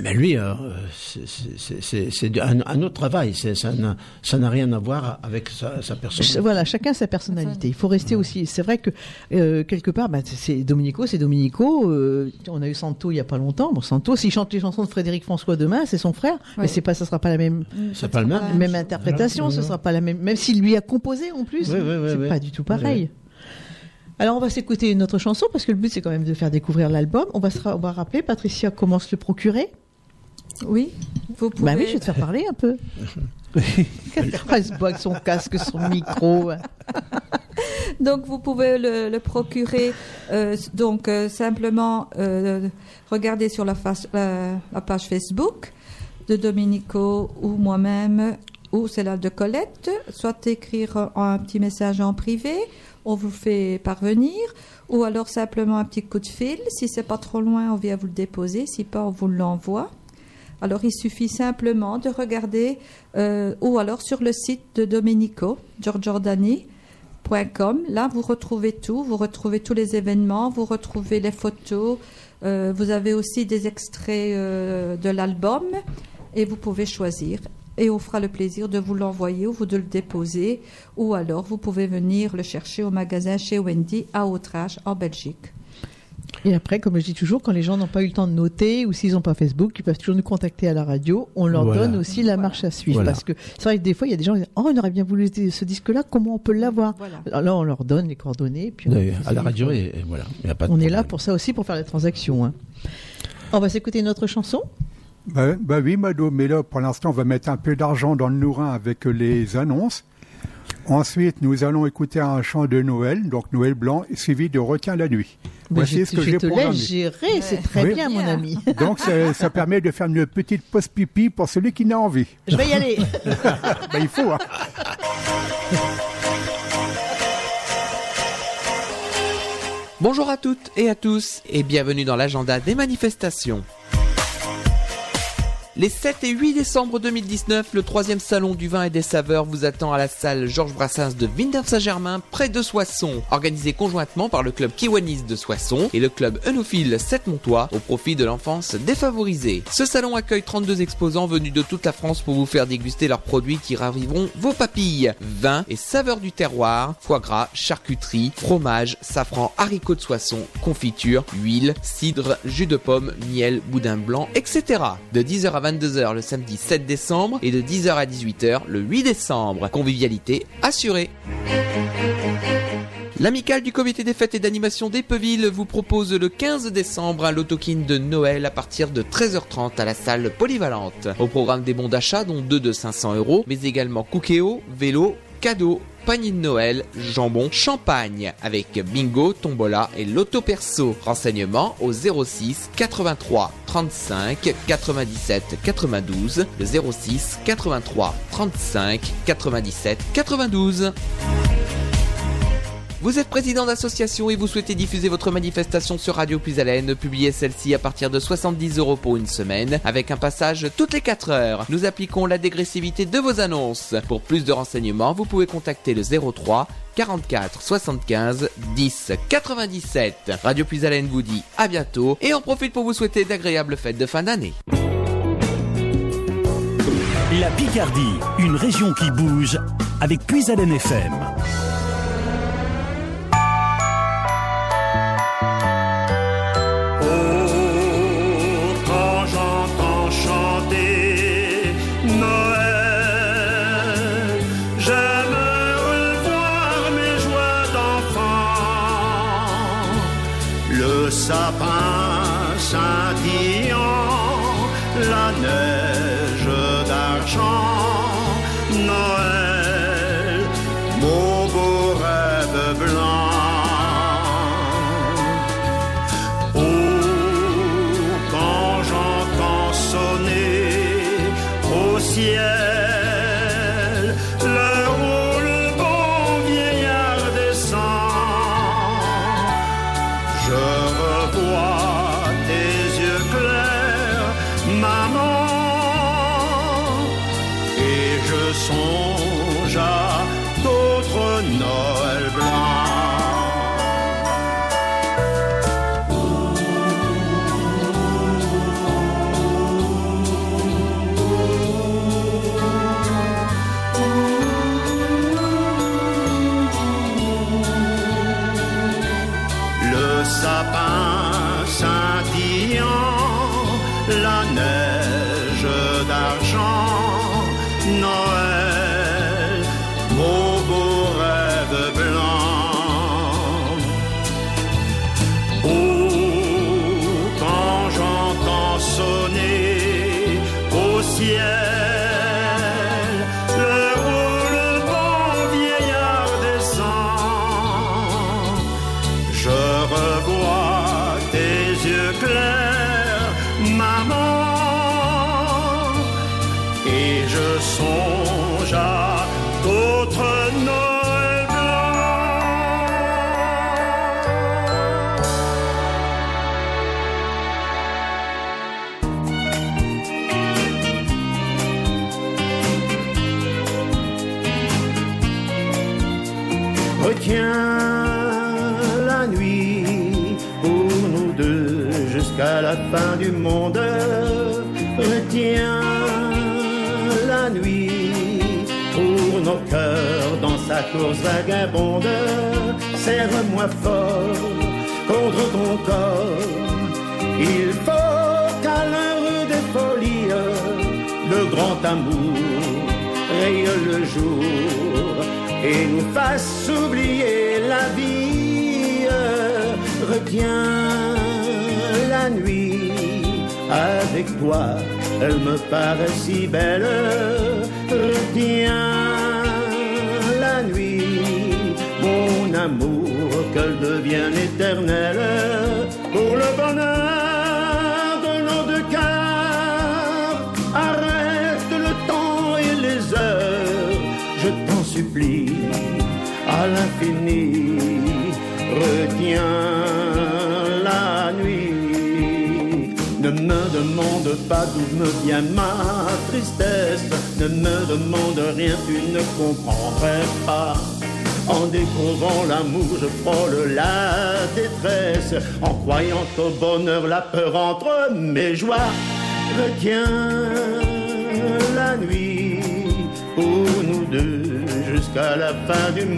mais lui, euh, c'est- un, un autre travail. Ça n'a rien à voir avec sa, sa personne. Ch- Voilà, chacun sa personnalité. Il faut rester aussi. C'est vrai que euh, quelque part, bah, c'est Dominico, c'est Dominico. euh, on a eu Santo il y a pas longtemps. Bon, Santo, s'il chante les chansons de Frédéric François demain, c'est son frère, mais c'est pas, ça sera pas la même, C'est pas le même. même interprétation. Ce sera pas la même, même s'il lui a composé en plus. Oui, c'est pas du tout pareil. Alors on va s'écouter une autre chanson parce que le but c'est quand même de faire découvrir l'album. On va se ra- on va rappeler Patricia comment se le procurer. Oui, vous pouvez. Bah oui, je vais te faire parler un peu. (laughs) Bat avec son casque, son micro. Donc vous pouvez le, le procurer euh, donc euh, simplement euh, regarder sur la, face- la- la page Facebook de Domenico ou moi-même ou celle de Colette, soit écrire un petit message en privé, on vous fait parvenir, ou alors simplement un petit coup de fil. Si c'est pas trop loin, on vient vous le déposer. Si pas, on vous l'envoie. Alors, il suffit simplement de regarder, euh, ou alors sur le site de Domenico, giorgiordani.com. Là, vous retrouvez tout. Vous retrouvez tous les événements, vous retrouvez les photos. euh, vous avez aussi des extraits euh, de l'album et vous pouvez choisir. Et on fera le plaisir de vous l'envoyer ou de le déposer. Ou alors, vous pouvez venir le chercher au magasin chez Wendy à Autrage, en Belgique. Et après, comme je dis toujours, quand les gens n'ont pas eu le temps de noter ou s'ils n'ont pas Facebook, ils peuvent toujours nous contacter à la radio. On leur Voilà. donne aussi la marche à suivre. Voilà. Parce que c'est vrai que des fois, il y a des gens qui disent Oh, on aurait bien voulu ce disque-là, comment on peut l'avoir Voilà. Alors là, on leur donne les coordonnées. Puis Oui, à la radio, et, et voilà. il y a pas de on est là pour ça aussi, pour faire les transactions. hein. On va s'écouter une autre chanson. Bah, bah oui, Mado, mais là, pour l'instant, on va mettre un peu d'argent dans le nourrin avec les annonces. Ensuite, nous allons écouter un chant de Noël, donc Noël blanc, suivi de Retiens la nuit. Mais Voici je, ce que je j'ai programmé. gérer, c'est très Oui. bien, mon ami. (laughs) Donc, ça, ça permet de faire une petite pause pipi pour celui qui n'a envie. Je vais y aller. (laughs) Ben, il faut, hein. Bonjour à toutes et à tous et bienvenue dans l'agenda des manifestations. Les 7 et 8 décembre 2019, le troisième salon du vin et des saveurs vous attend à la salle Georges Brassens de Vinders-Saint-Germain, près de Soissons, organisé conjointement par le club Kiwanis de Soissons et le club Enophile 7 Montois au profit de l'enfance défavorisée. Ce salon accueille 32 exposants venus de toute la France pour vous faire déguster leurs produits qui raviveront vos papilles. Vin et saveurs du terroir, foie gras, charcuterie, fromage, safran, haricots de Soissons, confiture, huile, cidre, jus de pomme, miel, boudin blanc, etc. De 10h à 22h le samedi 7 décembre et de 10h à 18h le 8 décembre. Convivialité assurée. L'amicale du comité des fêtes et d'animation d'Epeville vous propose le 15 décembre un lotokin de Noël à partir de 13h30 à la salle polyvalente. Au programme des bons d'achat dont deux de 500 euros, mais également cookéo, vélo, cadeaux, panier de Noël, jambon, champagne, avec bingo, tombola et loto perso. Renseignements au 06 83 35 97 92, le 06 83 35 97 92. Vous êtes président d'association et vous souhaitez diffuser votre manifestation sur Radio Plus Haleine, publiez celle-ci à partir de 70 euros pour une semaine, avec un passage toutes les 4 heures. Nous appliquons la dégressivité de vos annonces. Pour plus de renseignements, vous pouvez contacter le 03 44 75 10 97. Radio Plus Haleine vous dit à bientôt et en profite pour vous souhaiter d'agréables fêtes de fin d'année. La Picardie, une région qui bouge avec Puisalène FM. Sapin scintillant, la neige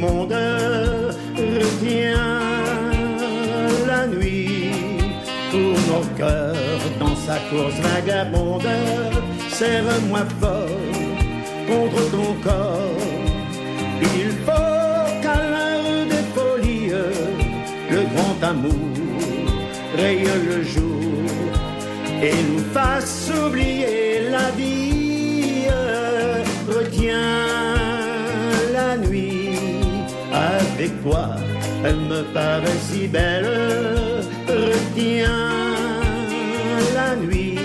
monde. Retiens la nuit pour nos cœurs dans sa course vagabonde. Serre-moi fort contre ton corps. Il faut qu'à l'heure des folies, le grand amour raye le jour et nous fasse oublier la vie. Retiens toi, elle me paraît si belle. Retiens la nuit,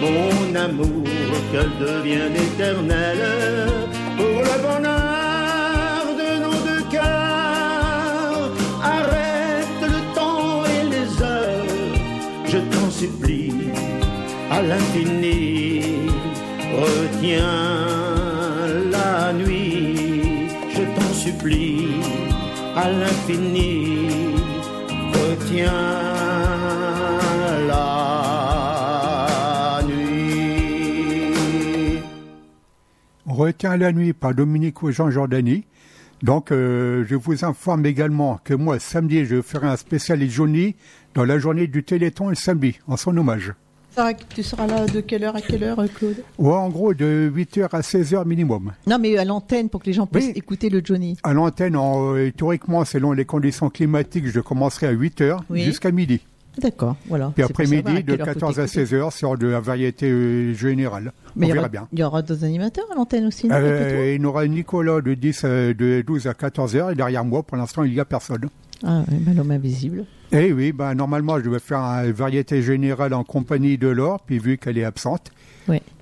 mon amour, qu'elle devienne éternelle pour le bonheur de nos deux cœurs. Arrête le temps et les heures, je t'en supplie, à l'infini. Retiens à l'infini. Retiens la nuit. Retiens la nuit par Dominique Jean Jordani. Donc, euh, je vous informe également que moi, samedi, je ferai un spécial Johnny dans la journée du Téléthon le samedi, en son hommage. Tu seras là de quelle heure à quelle heure, Claude Ouais, en gros, de 8h à 16h minimum. Non, mais à l'antenne pour que les gens puissent Oui. écouter le Johnny. À l'antenne, en, euh, théoriquement, selon les conditions climatiques, je commencerai à 8h Oui. jusqu'à midi. D'accord, voilà. Puis après-midi, de quelle heure faut 14 à t'écouter. 16 heures sur de la variété euh, générale. Mais On il y verra aura- bien. Il y aura d'autres animateurs à l'antenne aussi, Euh, il y aura Nicolas de, 10, à- de 12 à 14 heures et derrière moi, pour l'instant, il n'y a personne. Ah, bah, l'homme invisible. Eh oui, ben, normalement, je vais faire une variété générale en compagnie de Laure, puis vu qu'elle est absente,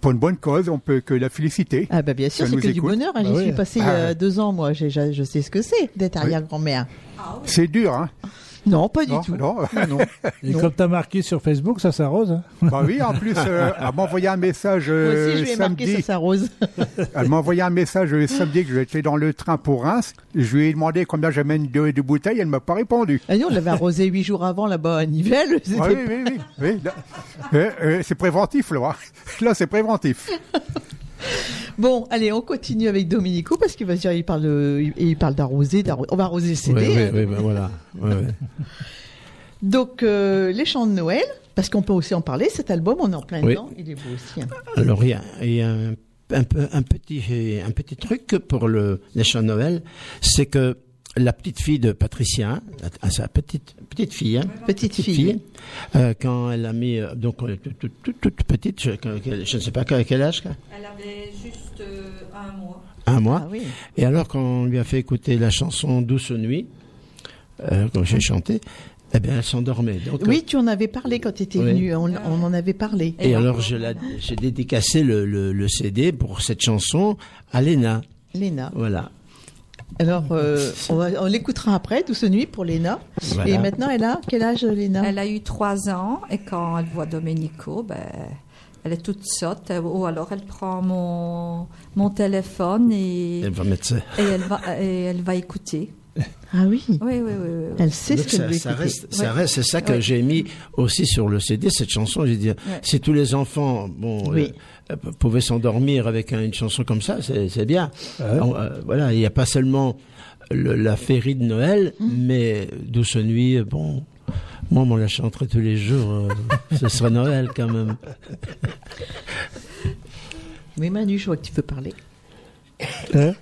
pour une bonne cause, on peut que la féliciter. Ah bah bien sûr, c'est nous que du bonheur. hein, Bah J'y oui. suis passé Ah. deux ans, moi. Je sais ce que c'est d'être arrière-grand-mère. C'est dur, hein Non, pas du Non, tout. non. Et comme tu as marqué sur Facebook, ça s'arrose. Hein (laughs) Bah oui, en plus, euh, elle m'a envoyé un message euh, Moi aussi, je vais marquer samedi. ça, ça rose. (laughs) Elle m'a envoyé un message le samedi que j'étais dans le train pour Reims. Je lui ai demandé combien j'amène de, de bouteilles. Elle m'a pas répondu. Ah non, on l'avait arrosé huit jours avant là-bas à Nivelles. Ah oui, oui, oui. oui. Euh, euh, c'est préventif, là. Là, c'est préventif. (laughs) (laughs) Bon, allez, on continue avec Dominico parce qu'il va dire, il parle, de- il, parle d'arroser. On va arroser le CD. Oui, oui, oui, ben voilà. Ouais, ouais. (laughs) Donc, euh, les chants de Noël, parce qu'on peut aussi en parler, cet album, on est en plein Oui. dedans, il est beau aussi. hein. Alors, il y a, il y a un, un peu- un petit, un petit truc pour le, les chants de Noël, c'est que la petite fille de Patricia, la- sa petite, petite fille, hein, Petite fille. euh, quand elle a mis, euh, donc, euh, toute, toute- toute- toute petite, je, ne sais pas quel quel âge, quoi, Elle avait juste euh, un mois. un mois. Ah oui. Et alors, quand on lui a fait écouter la chanson Douce Nuit, euh, quand j'ai chanté, eh bien, elle s'endormait. Donc, Oui, tu en avais parlé quand tu étais Oui. venu, on, on en avait parlé. Et alors, je l'ai- j'ai dédicacé le, le, le CD pour cette chanson à Léna. Léna. Voilà. Alors, euh, on, l'écoutera après, Douce Nuit pour Léna. Voilà. Et maintenant, elle a quel âge, Léna? Elle a eu trois ans et quand elle voit Domenico, ben, elle est toute sotte. Ou alors elle prend mon, mon téléphone et, Elle va mettre ça. et, elle va, et elle va écouter. Ah oui Oui, oui, oui. oui, oui. Elle sait Donc ce qu'elle ça, veut ça reste, ça reste, c'est ça que Ouais. j'ai mis aussi sur le CD, cette chanson. J'ai dit, si tous les enfants, bon, Oui. euh, euh, pouvaient s'endormir avec un- une chanson comme ça, c'est bien. Ouais. On, euh, voilà, il n'y a pas seulement le- la féerie de Noël, Mmh. mais Douce Nuit, bon, moi, on la chanterait tous les jours. euh, (laughs) ce serait Noël quand même. Oui, Manu, je vois que tu veux parler. Hein?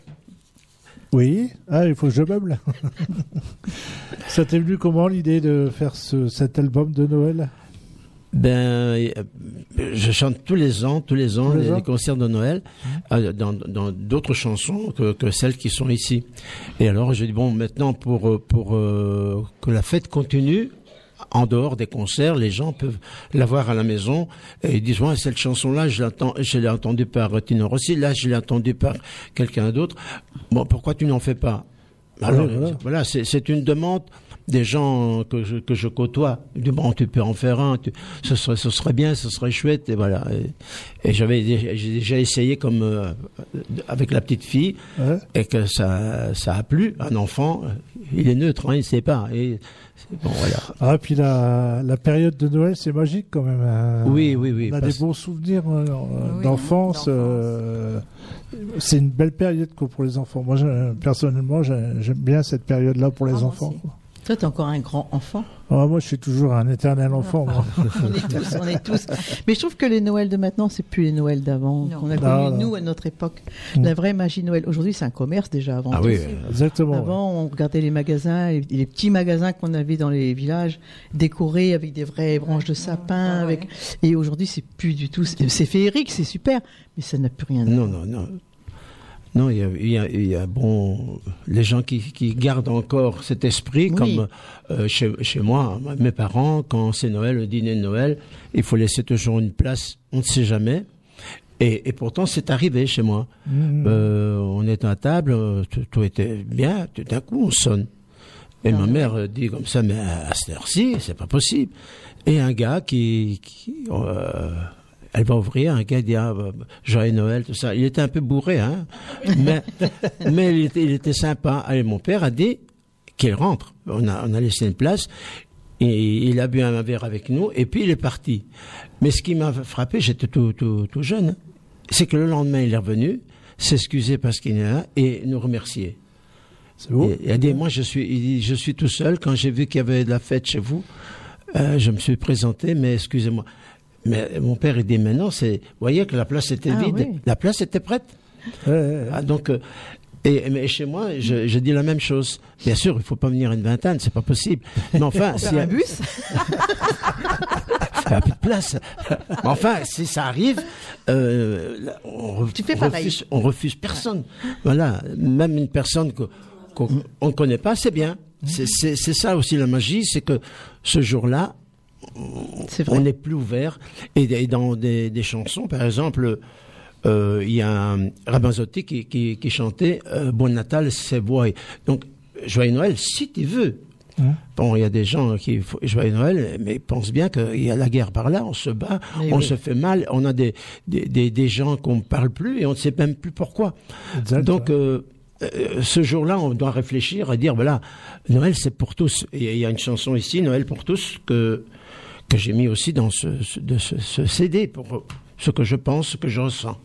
Oui. Ah, il faut que je meuble. (laughs) ça t'est venu comment l'idée de faire ce, cet album de Noël? Ben, je chante tous les ans, tous les ans, Tous les les, ans les concerts de Noël, euh, dans dans d'autres chansons que, que celles qui sont ici. Et alors, je dis bon, maintenant pour pour euh, que la fête continue. En dehors des concerts, les gens peuvent la voir à la maison et ils disent ouais, cette chanson-là, je l'entends, je l'ai entendue par Tino Rossi, là je l'ai entendue par quelqu'un d'autre. Bon, pourquoi tu n'en fais pas? Alors Ouais, voilà. voilà, c'est une demande des gens que je, que je côtoie. Disent, bon, tu peux en faire un, tu- ce, serait, ce serait bien, ce serait chouette, et voilà. Et, et j'avais déjà- j'ai déjà essayé comme euh, avec la petite fille, Ouais. et que ça, ça a plu. Un enfant, euh, il est neutre, hein, il sait pas. Et bon, voilà. Ah, puis la, la période de Noël, c'est magique quand même. hein. Oui, oui, oui, On a parce- des bons souvenirs euh, Oui, d'enfance. euh, c'est une belle période quoi, pour les enfants. Moi, personnellement, j'ai- j'aime bien cette période-là pour les Ah, enfants. aussi. Toi, t'es encore un grand enfant. Ah, moi, je suis toujours un éternel enfant. moi. (laughs) On est tous, on est tous. Mais je trouve que les Noëls de maintenant, c'est plus les Noëls d'avant qu'on a connus nous à notre époque. Mm. La vraie magie Noël. Aujourd'hui, c'est un commerce déjà avant. Ah tout. oui, Exactement. ouais. Avant, on regardait les magasins, les, les petits magasins qu'on avait dans les villages, décorés avec des vraies branches de sapin. Ah ouais. avec... Et aujourd'hui, c'est plus du tout. C'est féerique, c'est super, mais ça n'a plus rien. à Non, non, non. Non, il y a, il y a, il y a, bon, les gens qui, qui gardent encore cet esprit, Oui. comme euh, chez, chez moi, mes parents, quand c'est Noël, le dîner de Noël, il faut laisser toujours une place, on ne sait jamais. Et, et pourtant, c'est arrivé chez moi. Mhm. Euh, on est à table, euh, tout, tout était bien, tout d'un coup, on sonne. Et Non, ma mère dit comme ça, mais à cette heure-ci, c'est pas possible. Et un gars qui, qui euh, elle va ouvrir, un gars dit, ah, bah, joyeux Noël, tout ça. Il était un peu bourré, hein. mais, (laughs) mais il était, il était sympa. Allez, mon père a dit qu'il rentre. On a, on a laissé une place. Et il a bu un verre avec nous, et puis il est parti. Mais ce qui m'a frappé, j'étais tout, tout, tout jeune, c'est que le lendemain, il est revenu, s'excuser parce qu'il est là, et nous remercier. C'est beau. Il a dit, moi, je suis, il dit, je suis tout seul. Quand j'ai vu qu'il y avait de la fête chez vous, euh, je me suis présenté, mais excusez-moi. Mais mon père, il dit, maintenant, c'est, vous voyez que la place était Ah vide. oui. La place était prête. Ah, donc, euh, Et, mais chez moi, je, je dis la même chose. Bien sûr, il faut pas venir une vingtaine, c'est pas possible. Mais enfin, si un bus il n'y a plus de place. Mais enfin, si ça arrive, euh, on, Tu fais refuse, on refuse personne. Voilà, même une personne que- qu'on on ne connaît pas, c'est bien. C'est ça aussi la magie, c'est que ce jour-là, on n'est plus ouvert. Et, et dans des, des chansons, par exemple, euh, il y a un Ramazzotti qui, qui, qui chantait euh, Bon Natal, c'est bois. Donc, Joyeux Noël, si tu veux. Bon, il y a des gens qui font Joyeux Noël, mais pensent bien qu'il y a la guerre par là, on se bat, Mais on oui. se fait mal, on a des, des, des, des gens qu'on ne parle plus et on ne sait même plus pourquoi. Donc, euh, euh, ce jour-là, on doit réfléchir et dire, voilà, Noël, c'est pour tous. Et il y a une chanson ici, Noël pour tous, que, que j'ai mis aussi dans ce, ce- de ce, ce CD pour ce que je pense, ce que je ressens.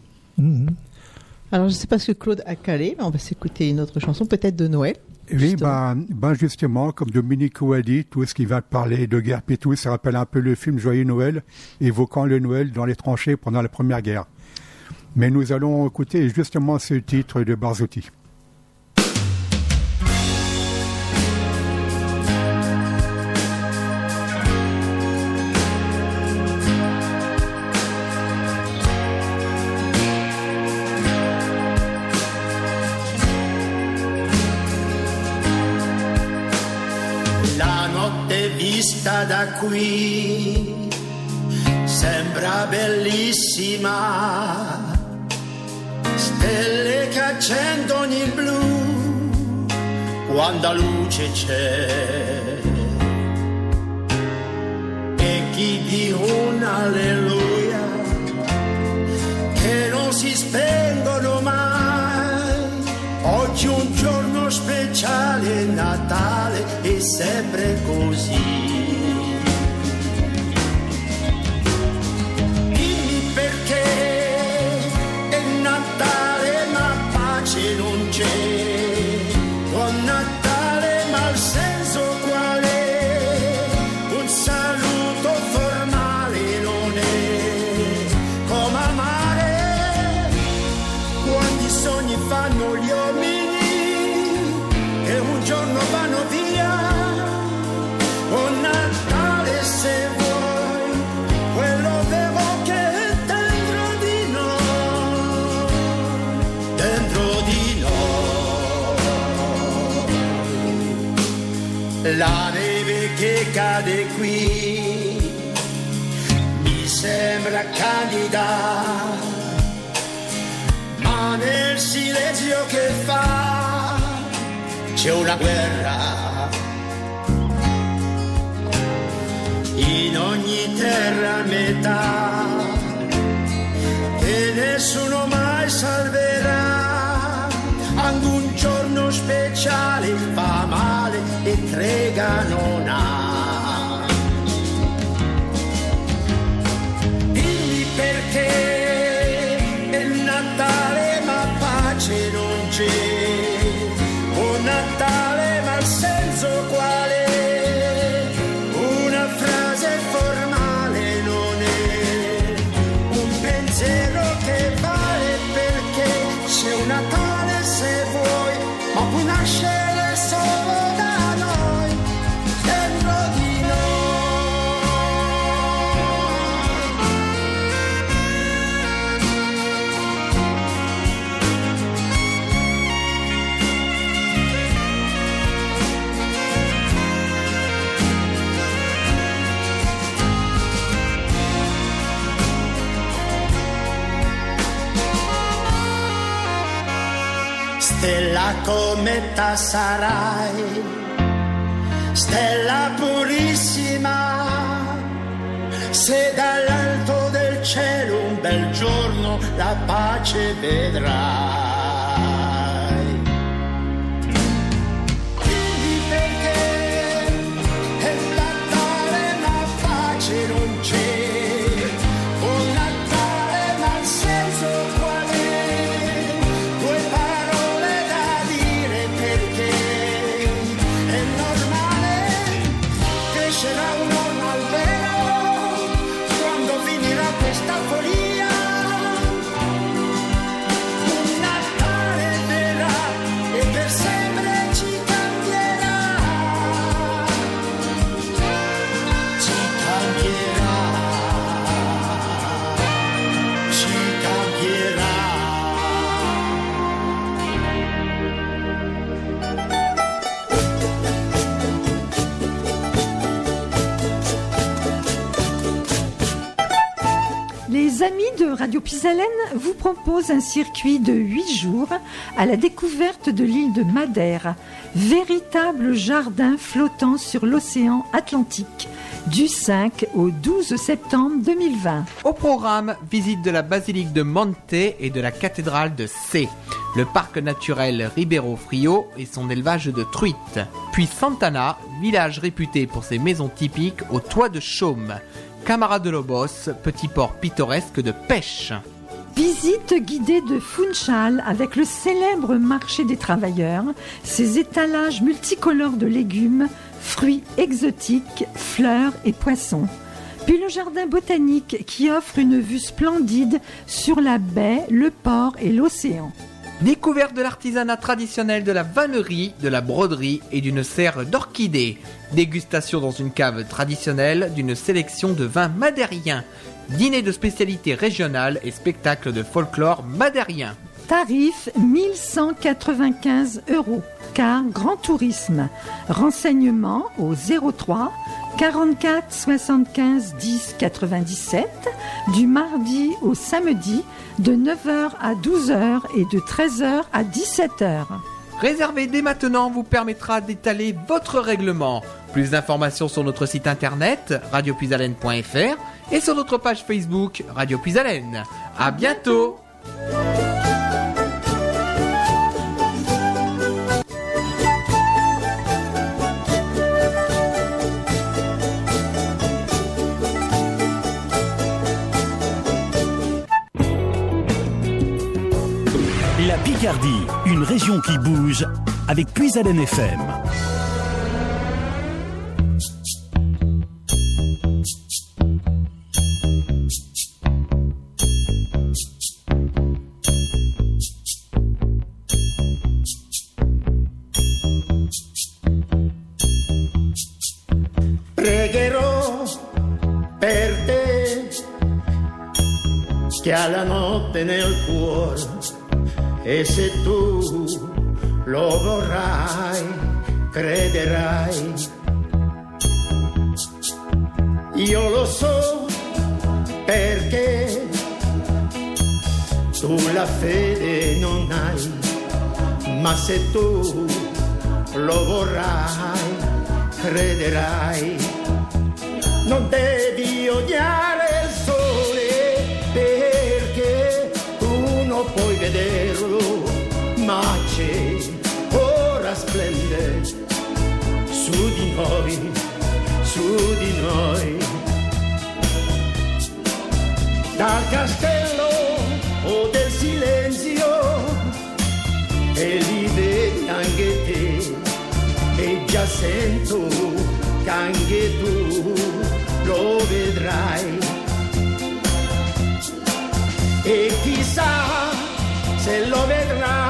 Alors, je ne sais pas ce que Claude a calé, mais on va s'écouter une autre chanson, peut-être de Noël. Oui, ben, ben justement, comme Dominique a dit, tout ce qui va parler de guerre et tout, ça rappelle un peu le film Joyeux Noël, évoquant le Noël dans les tranchées pendant la Première Guerre. Mais nous allons écouter justement ce titre de Barzotti. Vista da qui sembra bellissima, stelle che accendono il blu quando la luce c'è. E chi di un alleluia che non si spengono mai. Oggi un giorno speciale, Natale è sempre così. Cade qui mi sembra candida ma nel silenzio che fa c'è una guerra. In ogni terra metà che nessuno mai salverà. Anche un giorno speciale fa male e trega non ha. Dimmi perché cometa sarai, stella purissima, se dall'alto del cielo un bel giorno la pace vedrai. Pisalène vous proposent un circuit de 8 jours à la découverte de l'île de Madère, véritable jardin flottant sur l'océan Atlantique, du 5 au 12 septembre 2020. Au programme, visite de la basilique de Monte et de la cathédrale de C, le parc naturel Ribeiro Frio et son élevage de truites, puis Santana, village réputé pour ses maisons typiques au toit de chaume, Camara de Lobos, petit port pittoresque de pêche. Visite guidée de Funchal avec le célèbre marché des travailleurs, ses étalages multicolores de légumes, fruits exotiques, fleurs et poissons. Puis le jardin botanique qui offre une vue splendide sur la baie, le port et l'océan. Découverte de l'artisanat traditionnel de la vannerie, de la broderie et d'une serre d'orchidées. Dégustation dans une cave traditionnelle d'une sélection de vins madériens. Dîner de spécialités régionales et spectacle de folklore madérien. Tarif 1195 euros, car Grand Tourisme. Renseignements au 03 44 75 10 97 du mardi au samedi de 9h à 12h et de 13h à 17h. Réserver dès maintenant vous permettra d'étaler votre règlement. Plus d'informations sur notre site internet radiopuisalène.fr et sur notre page Facebook Radio Puisalène. À bientôt. Une région qui bouge avec Puisalène FM. Pregherò per te che ha la notte nel cuore e se tu lo vorrai, crederai. Io lo so perché tu la fede non hai, ma se tu lo vorrai, crederai. Non devi odiare noi, su di noi. Dal castello o del silenzio e li vedi anche te e già sento che anche tu lo vedrai e chissà se lo vedrai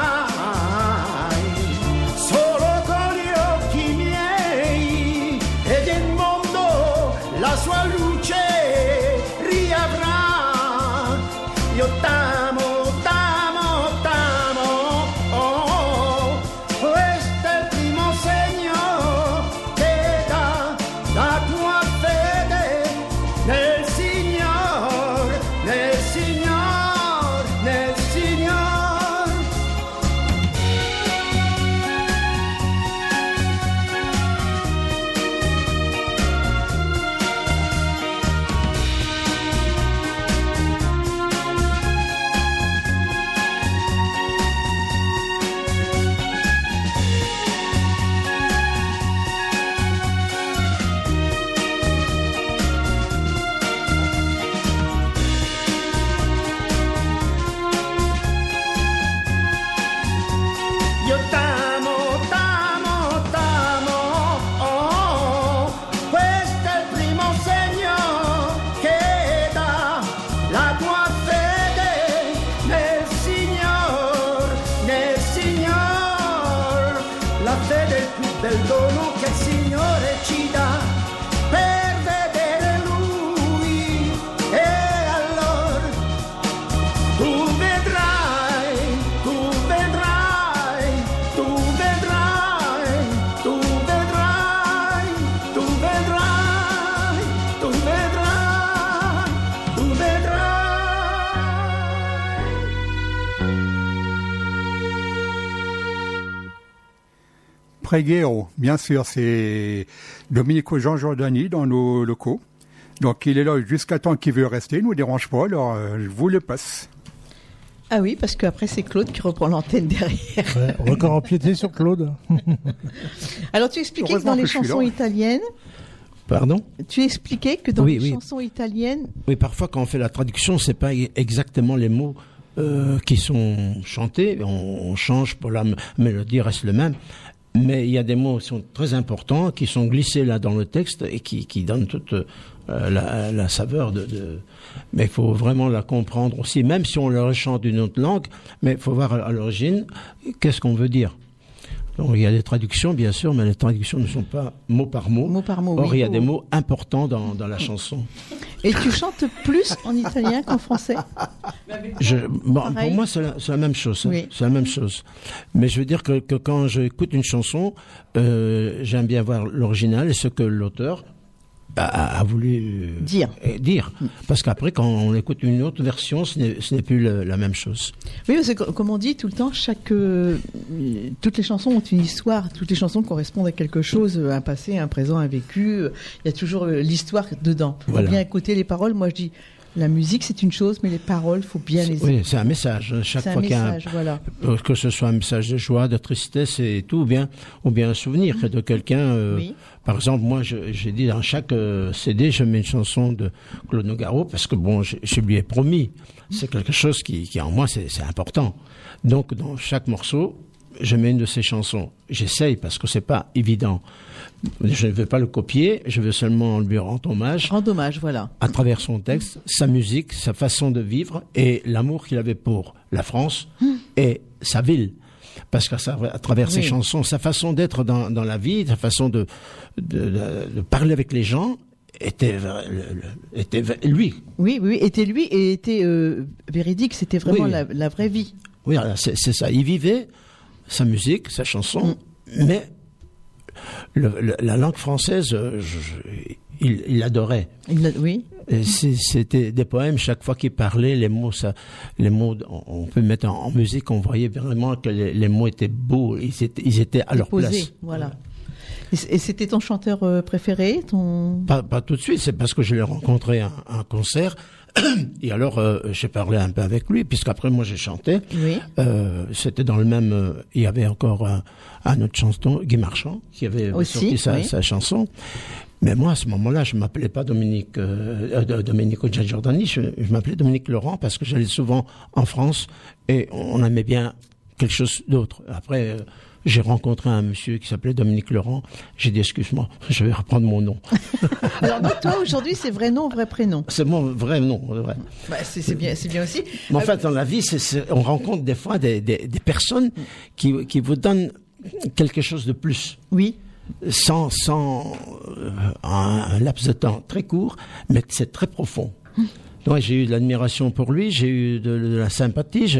Preghiero, bien sûr, c'est Domenico Jean Giordani dans nos locaux. Donc il est là jusqu'à temps qu'il veut rester, il nous dérange pas, alors euh, je vous le passe. Ah oui, parce qu'après c'est Claude qui reprend l'antenne derrière. Ouais, on va encore empiéter sur Claude. (laughs) Alors tu expliquais que dans les que chansons italiennes, Pardon? Tu expliquais que dans Oui, les oui. chansons italiennes, Oui, parfois quand on fait la traduction, c'est pas e- exactement les mots euh, qui sont chantés. On, on change pour la mélodie reste le même. Mais il y a des mots qui sont très importants, qui sont glissés là dans le texte et qui, qui donnent toute euh, la, la saveur de, de- Mais il faut vraiment la comprendre aussi, même si on le chante d'une autre langue. Mais il faut voir à, à l'origine qu'est-ce qu'on veut dire. Donc, il y a des traductions, bien sûr, mais les traductions ne sont pas mot par mot. mot par mot. Or, oui. il y a des mots importants dans, dans la chanson. Et tu chantes plus en italien qu'en français. Je, bon, Pareil. pour moi, c'est la, même chose. hein. C'est la même chose. Mais je veux dire que, que quand j'écoute une chanson, euh, j'aime bien voir l'original et ce que l'auteur a, a- voulu euh, Dire. euh, dire. Parce qu'après, quand on écoute une autre version, ce n'est plus la même chose. Oui, parce que comme on dit tout le temps, chaque, euh, toutes les chansons ont une histoire, toutes les chansons correspondent à quelque chose, un passé, un présent, un vécu. Il y a toujours l'histoire dedans. Il faut Voilà. bien écouter les paroles. Moi, je dis, la musique c'est une chose, mais les paroles, faut bien les. Oui, c'est un message. Chaque fois qu'il y a un- message, voilà. que ce soit un message de joie, de tristesse et tout, ou bien, ou bien un souvenir de quelqu'un. euh, Oui. Par exemple, moi, j'ai dit dans chaque euh, CD, je mets une chanson de Claude Nougaro parce que bon, je, je lui ai promis. C'est quelque chose qui, qui en moi, c'est important. Donc, dans chaque morceau, je mets une de ces chansons. J'essaye parce que c'est pas évident. Je ne veux pas le copier, je veux seulement lui rendre hommage Rendre hommage, voilà. à travers son texte, sa musique, sa façon de vivre et l'amour qu'il avait pour la France et sa ville. Parce qu'à travers ses Oui. chansons, sa façon d'être dans, dans la vie, sa façon de, de, de- de parler avec les gens était, était lui. Oui, oui, était lui et était euh, véridique. C'était vraiment Oui. la, la vraie vie. Oui, c'est ça. Il vivait sa musique, sa chanson, mais le- le- la langue française, euh, je- je- il, il adorait. Il oui. C'était des poèmes, chaque fois qu'il parlait, les mots, ça, les mots, on on peut mettre en, en musique, on voyait vraiment que les, les mots étaient beaux, ils étaient, ils étaient à leur Posé, place. voilà. Et c'était ton chanteur euh, préféré, ton. Pas, pas tout de suite, c'est parce que je l'ai rencontré à un concert. (clears throat) Et alors, euh, j'ai parlé un peu avec lui, puisqu'après, moi, j'ai chanté. Oui. Euh, C'était dans le même... euh, il y avait encore un, un autre chanson, Guy Marchand, qui avait Aussi, sorti sa, oui. sa chanson. Mais moi, à ce moment-là, je m'appelais pas Dominique, euh, Domenico Giordani, je, je m'appelais Dominique Laurent parce que j'allais souvent en France et on aimait bien quelque chose d'autre. Après, j'ai rencontré un monsieur qui s'appelait Dominique Laurent. J'ai dit, excuse-moi, (laughs) je vais reprendre mon nom. (laughs) Alors donc toi aujourd'hui c'est vrai nom, vrai prénom. C'est mon vrai nom. Vrai. Bah, c'est bien, c'est bien aussi. Mais en Euh, fait, dans la vie, on rencontre des fois des, des, des personnes qui, qui vous donnent quelque chose de plus. Oui. Sans, sans euh, un, un laps de temps très court, mais c'est très profond. Donc j'ai eu de l'admiration pour lui, j'ai eu de, de la sympathie.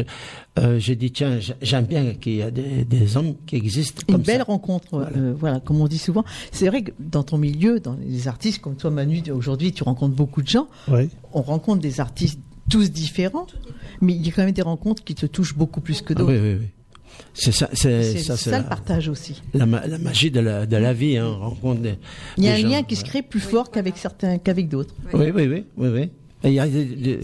euh, J'ai dit tiens, j'aime bien qu'il y a des, des hommes qui existent Une comme belle ça. rencontre, euh, voilà, comme on dit souvent. C'est vrai que dans ton milieu, dans les artistes comme toi, Manu, aujourd'hui, tu rencontres beaucoup de gens. Oui. On rencontre des artistes tous différents, mais il y a quand même des rencontres qui te touchent beaucoup plus que Ah d'autres. oui, oui, oui. C'est ça, c'est C'est ça, c'est c'est ça la, le partage aussi. la ma- la magie de la, de la vie. Hein, on rencontre des, Il y a des un gens, lien qui se crée plus fort qu'avec certains, qu'avec d'autres. Oui, oui, oui, oui, oui. Et il y a des- des-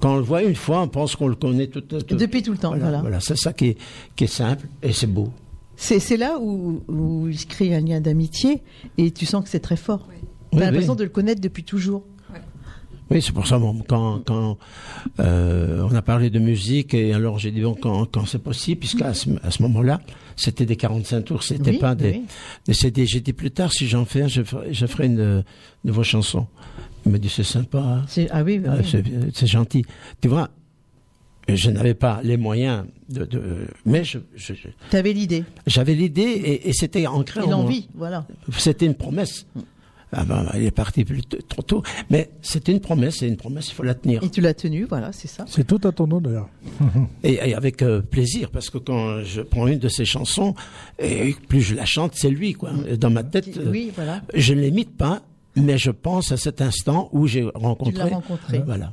quand on le voit une fois, on pense qu'on le connaît tout, tout- Depuis tout le temps, voilà. Voilà, c'est ça qui est, qui est simple et c'est beau. C'est là où, où il se crée un lien d'amitié et tu sens que c'est très fort. Tu Oui, as l'impression oui. de le connaître depuis toujours. Oui, c'est pour ça, bon, quand, quand euh, on a parlé de musique, et alors j'ai dit, bon, quand, quand c'est possible, puisqu'à ce, à ce moment-là, c'était des 45 tours, c'était Oui, pas des, oui. des CD. J'ai dit, plus tard, si j'en fais un, je ferai, je ferai une de vos chansons. Il m'a dit, c'est sympa. C'est- Ah oui, oui, Ah, c'est c'est gentil. Tu vois, je n'avais pas les moyens de, de mais je, je- je- Tu avais l'idée j'avais l'idée et, et c'était ancré et en moi. l'envie, voilà. C'était une promesse. Ah ben, il est parti plus t- trop tôt. Mais c'était une promesse, et une promesse, il faut la tenir. Et tu l'as tenu, voilà, c'est ça. C'est tout à ton honneur. (laughs) Et, et avec euh, plaisir, parce que quand je prends une de ses chansons, et plus je la chante, c'est lui, quoi. Et Dans ma tête, Oui, voilà. je ne l'imite pas, mais je pense à cet instant où j'ai Tu rencontré. l'as rencontré. Voilà.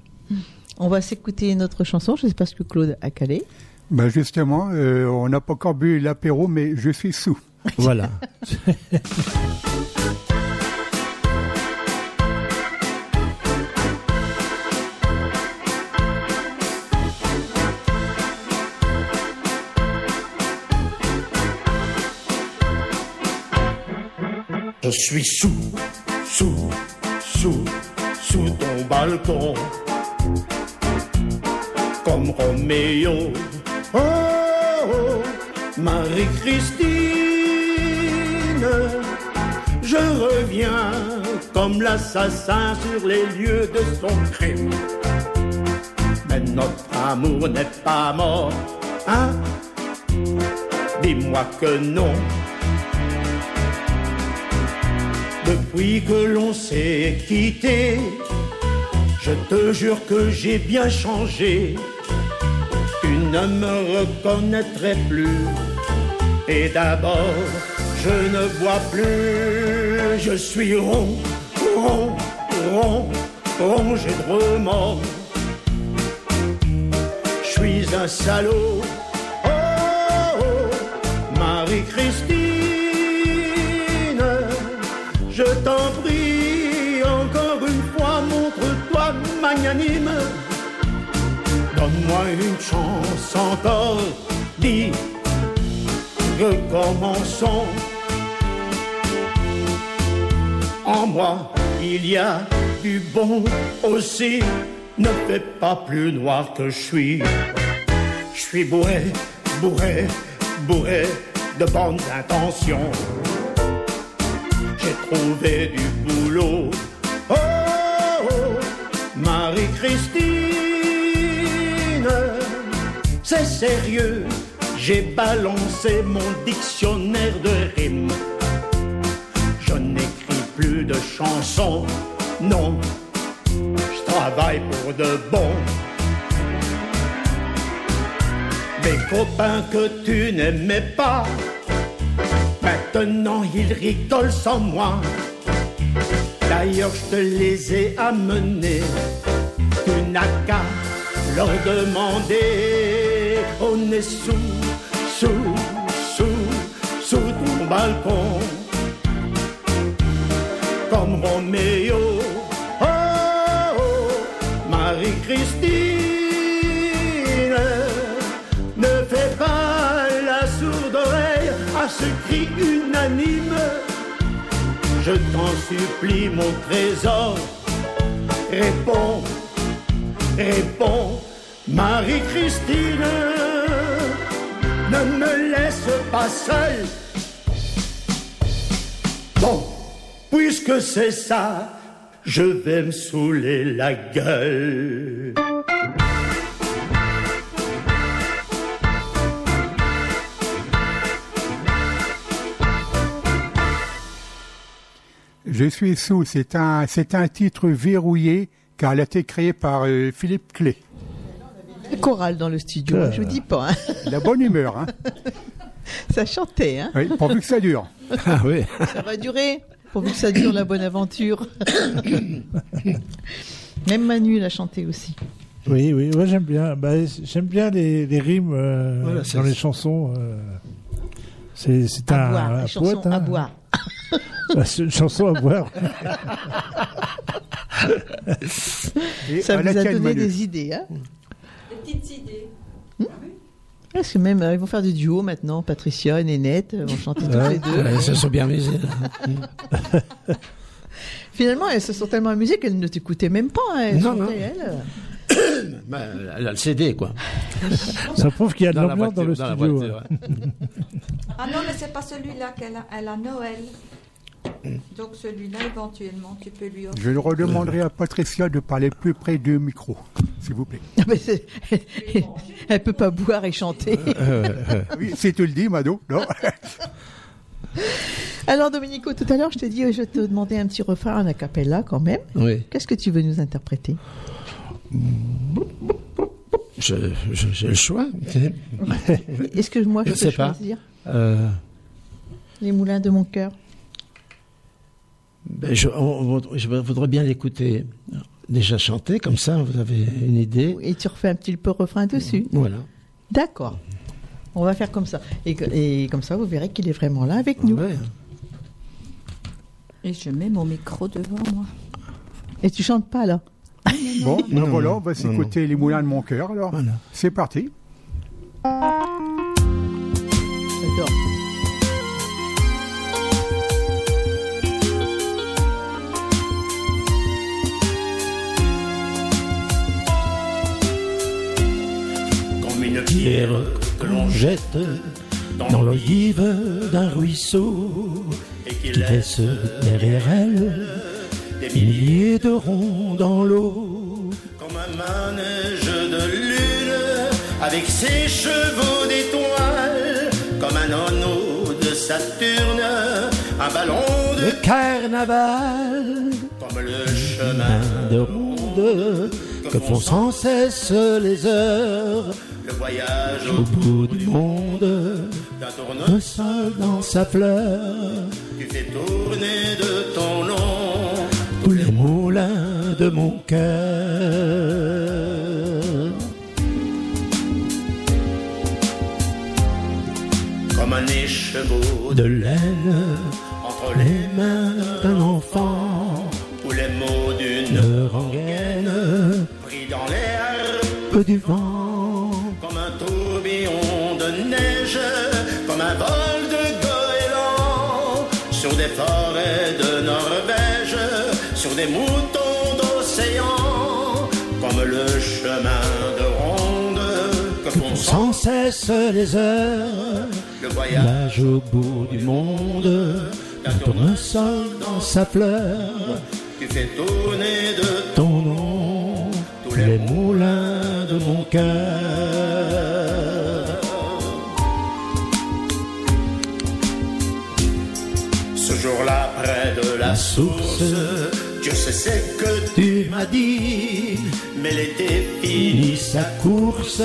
On va s'écouter notre chanson. Je ne sais pas ce que Claude a calé. Ben justement, euh, on n'a pas encore bu l'apéro, mais je suis sous. (laughs) Voilà. Je suis sous, sous, sous, sous ton balcon. Comme Roméo. Oh, oh, Marie-Christine. Je reviens comme l'assassin sur les lieux de son crime. Mais notre amour n'est pas mort, hein? Dis-moi que non. Depuis que l'on s'est quitté, je te jure que j'ai bien changé. Tu ne me reconnaîtrais plus. Et d'abord, je ne vois plus. Je suis rond, rond, rond, rongé de remords. Je suis un salaud. Oh, oh, Marie-Christine. Je t'en prie, encore une fois, montre-toi magnanime. Donne-moi une chance encore, dis, recommençons. En moi, il y a du bon aussi. Ne fais pas plus noir que je suis. Je suis bourré, bourré, bourré de bonnes intentions trouvé du boulot. Oh, oh Marie-Christine, c'est sérieux, j'ai balancé mon dictionnaire de rimes. Je n'écris plus de chansons, non, je travaille pour de bon. Des copains que tu n'aimais pas, Maintenant ils rigolent sans moi. D'ailleurs je te les ai amenés. Tu n'as qu'à leur demander. On est sous, sous, sous, sous ton balcon. Comme Roméo. Unanime. Je t'en supplie, mon trésor, réponds, réponds, Marie-Christine, ne me laisse pas seule. Bon, puisque c'est ça, je vais me saouler la gueule. Je suis sous, c'est un, c'est un titre verrouillé car elle a été créée par euh, Philippe Clé. Le choral dans le studio, Euh. je vous dis pas. hein. La bonne humeur, hein. (laughs) Ça chantait, hein Oui, pourvu que ça dure. (laughs) Ah oui. Ça va durer, pourvu que ça dure la bonne aventure. (coughs) Même Manu l'a chanté aussi. Oui, oui, ouais, j'aime bien. Bah, j'aime bien les, les rimes euh, Voilà, dans les chansons. euh, c'est c'est À un, boire, un poète. hein. à boire. Bah, c'est une chanson à boire. Et Ça vous a donné Manu. des idées, hein Des petites idées. Parce que même, euh, ils vont faire du duo maintenant. Patricia et Nénette euh, vont chanter toutes Ouais, les deux. ouais, se sont bien amusés. (laughs) Finalement, elles se sont tellement amusées qu'elles ne t'écoutaient même pas. hein. Elles Non, chantaient, non. elles. (coughs) Bah, elle a le CD, quoi. (laughs) Ça prouve qu'il y a de Dans la l'ambiance dans le dans la studio. voiture. Ah non, mais c'est pas celui-là qu'elle a, elle a Noël. Donc celui-là, éventuellement, tu peux lui offrir. Je redemanderai à Patricia de parler plus près du micro, s'il vous plaît. Ah, (laughs) Elle peut pas boire et chanter. (laughs) Oui, si tu le dis, Mado, non? (laughs) Alors Domenico, tout à l'heure, je t'ai dit, je vais te demander un petit refrain en a cappella quand même. Oui. Qu'est-ce que tu veux nous interpréter? J'ai le choix. Est-ce que moi, je, Je peux sais pas. choisir? Euh, Les moulins de mon cœur ben, je, on- on- je voudrais bien l'écouter. Déjà chanter, comme ça, vous avez une idée. Et tu refais un petit peu refrain dessus Voilà. D'accord. On va faire comme ça. Et, comme ça, vous verrez qu'il est vraiment là avec nous. Et je mets mon micro devant moi. Et tu chantes pas là? Bon, ben Non, voilà, on va s'écouter les moulins de mon cœur alors. C'est parti. J'adore. Une Pierre que l'on jette dans l'olive d'un ruisseau et qui qui laisse derrière elle des milliers de ronds dans l'eau. comme un manège de lune avec ses chevaux d'étoiles, comme un anneau de Saturne, un ballon de Le carnaval, comme le chemin de ronde que font sans cesse les heures le voyage au bout du monde. d'un seul dans sa fleur, Tu fais tourner de ton nom tous les moulins de mon cœur. comme un écheveau De laine entre les mains d'un enfant, ou les mots d'une dans du vent. comme un tourbillon de neige, comme un vol de goéland sur des forêts de Norvège, sur des moutons d'océan, comme le chemin de ronde que font sans cesse les heures, le voyage. Au bout du monde, un tournesol dans sa fleur, qui fait tourner de ton nom, tous les moulins de mon cœur. ce jour-là près de la source. Dieu sait ce que Tu m'as dit, mais l'été fini. fini sa course,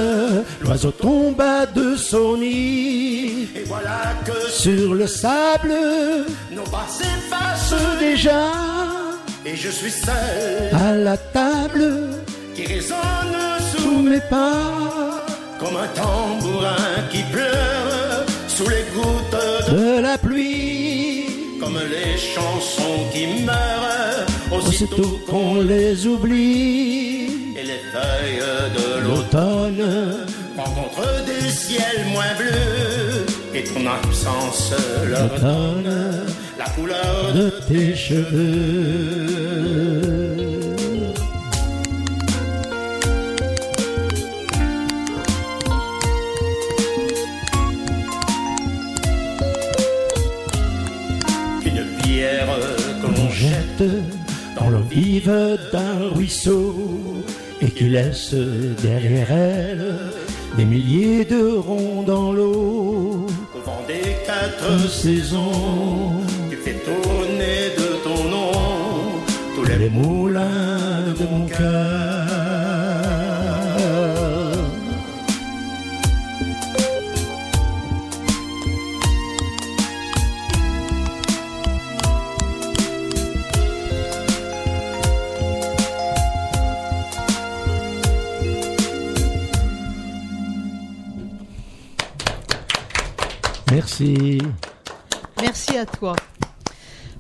l'oiseau tomba de son nid. Et voilà que Sur le sable, nos pas s'effacent déjà, Et je suis seul à la table, qui résonne sous mes pas. comme un tambourin qui pleure sous les gouttes de de la pluie. comme les chansons qui meurent Aussitôt aussitôt qu'on les oublie, et les feuilles de l'automne rencontrent des ciels moins bleus et ton absence leur donne la couleur de de tes cheveux. Dans l'eau vive d'un ruisseau et qui laisse derrière elle des milliers de ronds dans l'eau. au vent des quatre Une saison, Tu fais tourner de ton nom tous les les moulins de mon cœur. Merci. Merci à toi.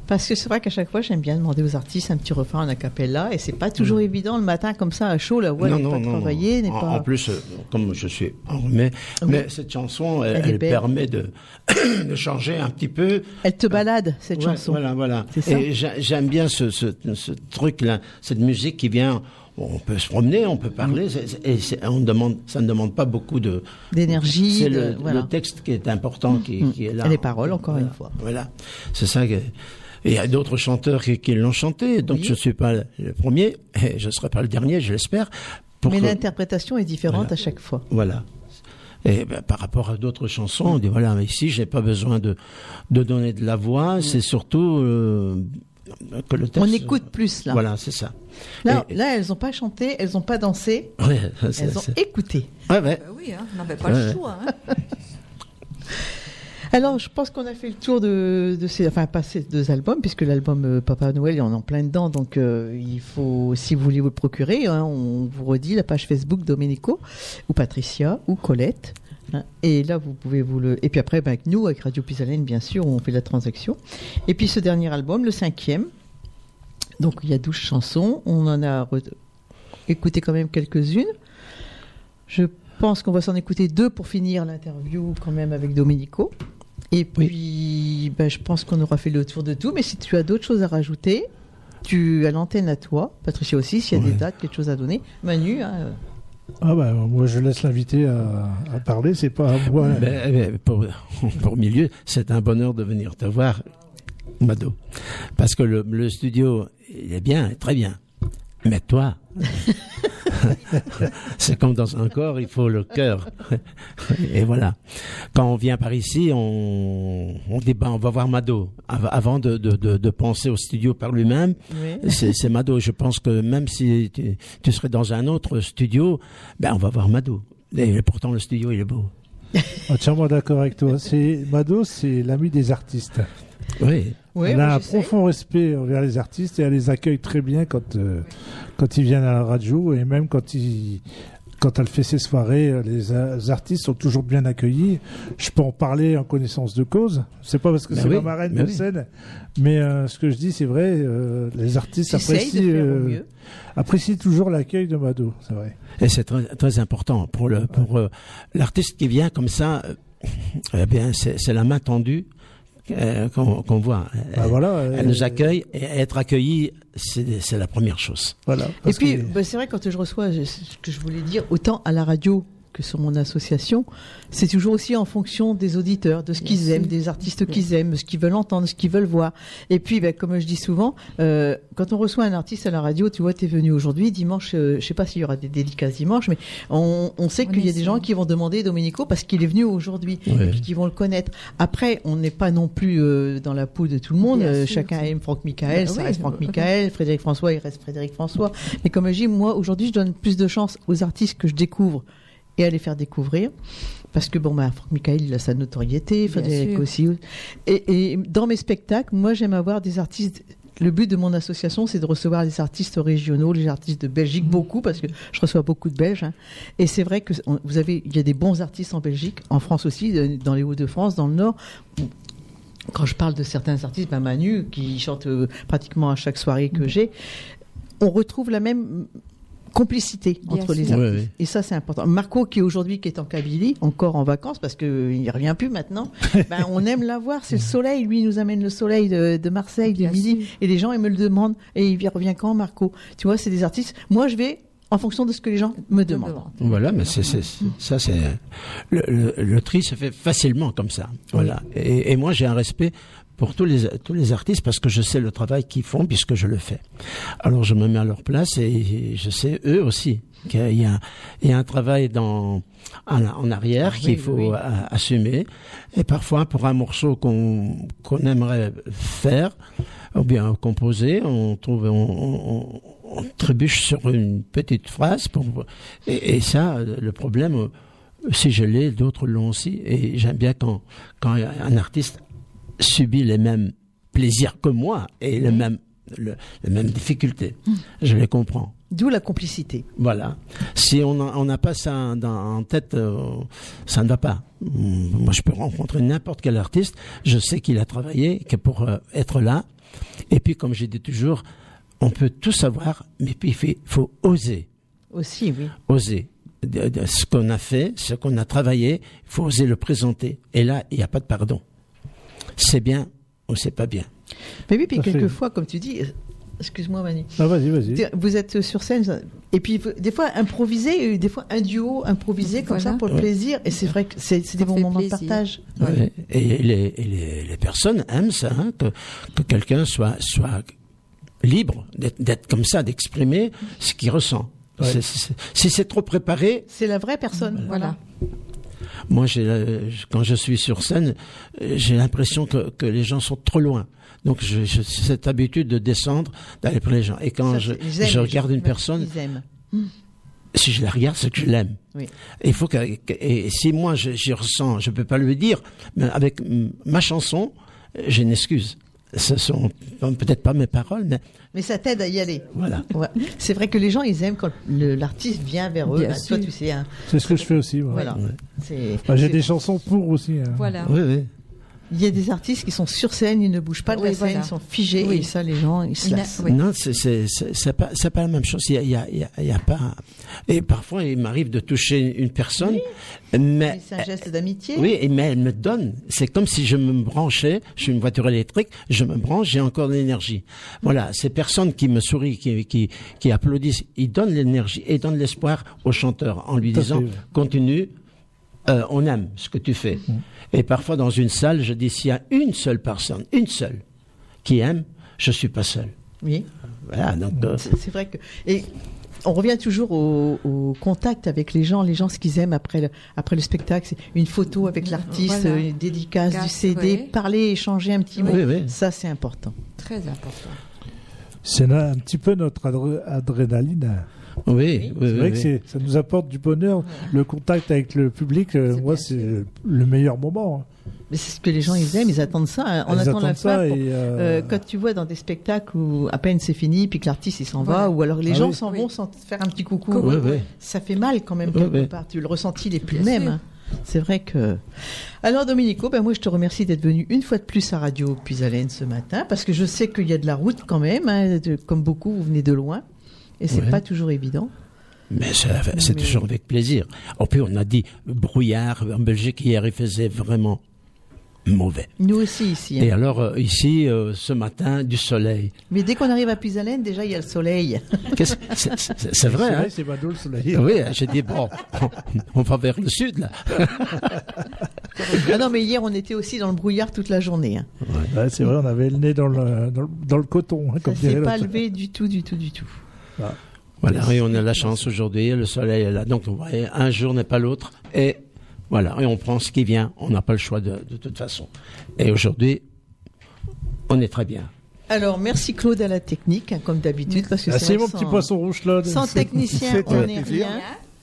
Parce que c'est vrai qu'à chaque fois, j'aime bien demander aux artistes un petit refrain en acapella, et c'est pas toujours évident le matin comme ça à chaud, la voix n'est pas travaillée, n'est En, pas. en plus, euh, comme je suis enrhumé, mais cette chanson, elle, permet de, (coughs) de changer un petit peu. Elle te balade cette Ouais, chanson. Voilà, voilà. Et j'a- j'aime bien ce, ce, ce truc-là, cette musique qui vient. On peut se promener, on peut parler, Mm. et on demande, ça ne demande pas beaucoup de D'énergie, C'est le, voilà. le texte qui est important, qui, Mm. qui est là. Et les paroles, encore Voilà. une fois. Voilà, c'est ça. Que... Et il y a d'autres chanteurs qui, qui l'ont chanté, donc Oui. je ne suis pas le premier, et je ne serai pas le dernier, je l'espère. Mais que- l'interprétation est différente à chaque fois. Voilà. Et ben, par rapport à d'autres chansons, on dit voilà, mais ici, j'ai pas besoin de, de donner de la voix, c'est surtout euh, que le texte. On écoute plus là. Voilà, c'est ça. Là, Et- là, elles n'ont pas chanté, elles n'ont pas dansé, Ouais, (laughs) c'est- elles ont écouté. Ouais, ouais. Euh, oui, hein, on n'avait pas Ouais, le ouais. choix. hein. (laughs) Alors, je pense qu'on a fait le tour de, de ces, enfin pas ces deux albums, puisque l'album euh, Papa Noël, il y en a en plein dedans, donc euh, il faut, si vous voulez vous le procurer, hein, on vous redit la page Facebook Domenico ou Patricia ou Colette. Hein, Et là, vous pouvez vous le. Et puis après, ben, avec nous, avec Radio Pisalène, bien sûr, on fait la transaction. Et puis ce dernier album, le cinquième. Donc il y a 12 chansons. On en a re- écouté quand même quelques-unes. Je pense qu'on va s'en écouter deux pour finir l'interview quand même avec Domenico. Et puis, ben, je pense qu'on aura fait le tour de tout. Mais si tu as d'autres choses à rajouter, tu as l'antenne à toi. Patricia aussi, s'il y a des dates, quelque chose à donner. Manu, hein, euh, Ah bah moi je laisse l'invité à, parler, c'est pas à moi. Ben, ben, pour, pour milieu, c'est un bonheur de venir te voir, Mado. Parce que le, le studio, il est bien, très bien. Mais toi, (laughs) c'est comme dans un corps, il faut le cœur. Et voilà. Quand on vient par ici, on, on dit, ben, on va voir Mado. Av- Avant de, de, de, de penser au studio par lui-même, Oui. c'est Mado. Je pense que même si tu, tu serais dans un autre studio, ben, on va voir Mado. Et pourtant, le studio, il est beau. (laughs) Entièrement d'accord avec toi. C'est Mado, c'est l'ami des artistes. Oui. Oui, elle a un profond respect envers les artistes et elle les accueille très bien quand euh, quand ils viennent à la radio et même quand ils quand elle fait ses soirées, euh, les, a- les artistes sont toujours bien accueillis. Je peux en parler en connaissance de cause. C'est pas parce que Ben c'est oui, ma marraine ben de oui. scène, mais euh, ce que je dis c'est vrai. euh, les artistes apprécient euh, toujours l'accueil de Mado. C'est vrai. Et c'est très, très important pour le pour euh, l'artiste qui vient comme ça. euh, eh bien, c'est la main tendue euh, qu'on qu'on voit. Bah voilà, Elle euh, nous accueille et être accueilli, c'est c'est la première chose. Voilà. Et puis, que- bah, c'est vrai, quand je reçois je- ce que je voulais dire, autant à la radio que sur mon association, c'est toujours aussi en fonction des auditeurs, de ce qu'ils aiment, des artistes qu'ils aiment, ce qu'ils veulent entendre, ce qu'ils veulent voir. Et puis, bah, comme je dis souvent, euh, quand on reçoit un artiste à la radio, tu vois, tu es venu aujourd'hui, dimanche, euh, je sais pas s'il y aura des dédicaces dimanche, mais on, on sait qu'il y a des gens qui vont demander Domenico parce qu'il est venu aujourd'hui, Ouais. et puis qui vont le connaître. Après, on n'est pas non plus euh, dans la peau de tout le monde, Euh, chacun aime Franck Michael, Bah ça oui, reste Franck oui. Michael, Frédéric François, il reste Frédéric François. Mais comme je dis, moi, aujourd'hui, je donne plus de chance aux artistes que je découvre et à les faire découvrir. Parce que, bon, bah, Franck Michael, il a sa notoriété, Frédéric aussi. Et, et dans mes spectacles, moi, j'aime avoir des artistes. Le but de mon association, c'est de recevoir les artistes régionaux, les artistes de Belgique, beaucoup, parce que je reçois beaucoup de Belges. hein. Et c'est vrai que vous avez, il y a des bons artistes en Belgique, en France aussi, de- dans les Hauts-de-France, dans le Nord. Quand je parle de certains artistes, ben Manu, qui chante euh, pratiquement à chaque soirée que j'ai, on retrouve la même complicité Bien entre les artistes. Oui, oui. Et ça, c'est important. Marco, qui aujourd'hui qui est en Kabylie, encore en vacances, parce qu'il ne revient plus maintenant, (laughs) ben, on aime l'avoir. C'est le soleil. Lui, il nous amène le soleil de, de Marseille, de Bien midi. sûr. Et les gens, ils me le demandent. Et il revient quand, Marco? Tu vois, c'est des artistes. Moi, je vais en fonction de ce que les gens me demandent. Voilà, mais c'est c'est- c'est- ça, c'est le, le, le tri se fait facilement comme ça. Voilà. Et, et moi, j'ai un respect pour tous les tous les artistes parce que je sais le travail qu'ils font puisque je le fais. Alors, je me mets à leur place et je sais eux aussi qu'il y a il y a un travail dans en, en arrière Ah qu'il oui, faut oui. assumer. Et parfois, pour un morceau qu'on qu'on aimerait faire ou bien composer, on trouve on, on- on trébuche sur une petite phrase pour et, et ça le problème euh, si je l'ai d'autres l'ont aussi et j'aime bien quand quand un artiste subit les mêmes plaisirs que moi et les mêmes le- les mêmes difficultés je les comprends D'où la complicité. voilà. Si on n'a pas ça dans- en tête, euh, ça ne va pas. Mm, Moi, je peux rencontrer n'importe quel artiste. Je sais qu'il a travaillé que pour euh, être là. Et puis, comme j'ai dit toujours, on peut tout savoir, mais puis il faut oser, Aussi, oui. oser. De- de ce qu'on a fait, ce qu'on a travaillé, il faut oser le présenter. Et là, il n'y a pas de pardon. C'est bien ou c'est pas bien. Mais oui, puis quelquefois, comme tu dis, excuse-moi, Manu. Ah, vas-y, vas-y. Vous êtes sur scène, et puis des fois improviser, euh, des fois un duo improvisé comme Voilà. ça pour le Ouais. plaisir, et c'est vrai que c'est des bons moments de partage. Ouais. Et, les, et les, les personnes aiment ça, hein, que, que quelqu'un soit, soit libre d'être d'être comme ça, d'exprimer ce qu'il ressent. Si c'est trop préparé, C'est la vraie personne. Voilà. Moi, la- quand je suis sur scène, euh, j'ai l'impression que, que les gens sont trop loin. Donc, j'ai cette habitude de descendre, d'aller pour les gens. Et quand Ça, je, aiment, regarde une personne, aiment. si je la regarde, c'est que je l'aime. Oui. Il faut que, et si moi je- j'y ressens, je peux pas le dire, mais avec ma chanson, euh, j'ai une excuse. Ce sont peut-être pas mes paroles, mais Mais ça t'aide à y aller. voilà. Ouais. C'est vrai que les gens, ils aiment quand l'artiste vient vers eux. Bien Bah, toi, tu sais, hein, C'est ce que je fais aussi. ouais. voilà. Bah, J'ai des chansons pour aussi. hein. Voilà. Oui, oui. Il y a des artistes qui sont sur scène, ils ne bougent pas de Oui, la scène, voilà. ils sont figés. Oui. Et ça, les gens, ils se lassent. oui. Non, c'est c'est c'est c'est pas c'est pas la même chose. Il y a il y a, il y a, il y a pas. Et parfois, il m'arrive de toucher une personne, mais Mais C'est un geste d'amitié. oui, mais elle me donne. C'est comme si je me branchais. Je suis une voiture électrique. Je me branche, j'ai encore de l'énergie. Voilà, ces personnes qui me sourient, qui qui qui applaudissent, ils donnent l'énergie et donnent l'espoir au chanteur en lui Tout disant fait, oui. continue. Euh, on aime ce que tu fais. Et parfois, dans une salle, je dis s'il y a une seule personne, une seule, qui aime, je suis pas seul. Oui. Voilà, donc. euh, C'est vrai que. Et on revient toujours au, au contact avec les gens. Les gens, ce qu'ils aiment après le, après le spectacle, c'est une photo avec l'artiste, Voilà. une dédicace du CD, oui. parler, échanger un petit mot. Oui, oui. Ça, c'est important. Très important. C'est un petit peu notre adr- adrénaline. Oui, oui, C'est oui, vrai que oui. ça nous apporte du bonheur. Le contact avec le public, euh, C'est moi, c'est le meilleur moment. Mais c'est ce que les gens, ils aiment, ils attendent ça. hein. On Ils attend la fin. pour- euh, Euh, quand tu vois dans des spectacles où à peine c'est fini, puis que l'artiste il s'en va, ou alors les Ah gens oui. s'en Oui. vont sans faire un petit coucou, Oui, oui. ça fait mal quand même Oui, quelque oui. part. Tu, le ressenti il est plus le même. sûr. hein. C'est vrai que. Alors Domenico, ben moi je te remercie d'être venu une fois de plus à Radio Puisalène ce matin, parce que je sais qu'il y a de la route quand même, hein, de- comme beaucoup vous venez de loin, et c'est Ouais. pas toujours évident. Mais ça- c'est Mais- toujours avec plaisir. En plus, on a dit brouillard en Belgique hier, il faisait vraiment mauvais. Nous aussi ici. hein. Et alors euh, ici, euh, ce matin, du soleil. Mais dès qu'on arrive à Puisalène, déjà il y a le soleil. (laughs) C'est vrai, hein c'est Mado le soleil. Oui, j'ai dit bon, on va vers le sud là. (laughs) ah non, mais hier on était aussi dans le brouillard toute la journée. hein. Ouais, c'est vrai, on avait le nez dans le, dans le, dans le coton, hein, Ça comme s'est dirait pas levé du tout, du tout, du tout. Voilà, et on a la chance aujourd'hui, le soleil est là. Donc, vous voyez, un jour n'est pas l'autre. Et voilà, et on prend ce qui vient. On n'a pas le choix de, de toute façon. Et aujourd'hui, on est très bien. Alors, merci Claude à la technique, hein, comme d'habitude, parce que Ah, c'est mon petit sans- poisson rouge là. Sans technicien, on n'est rien.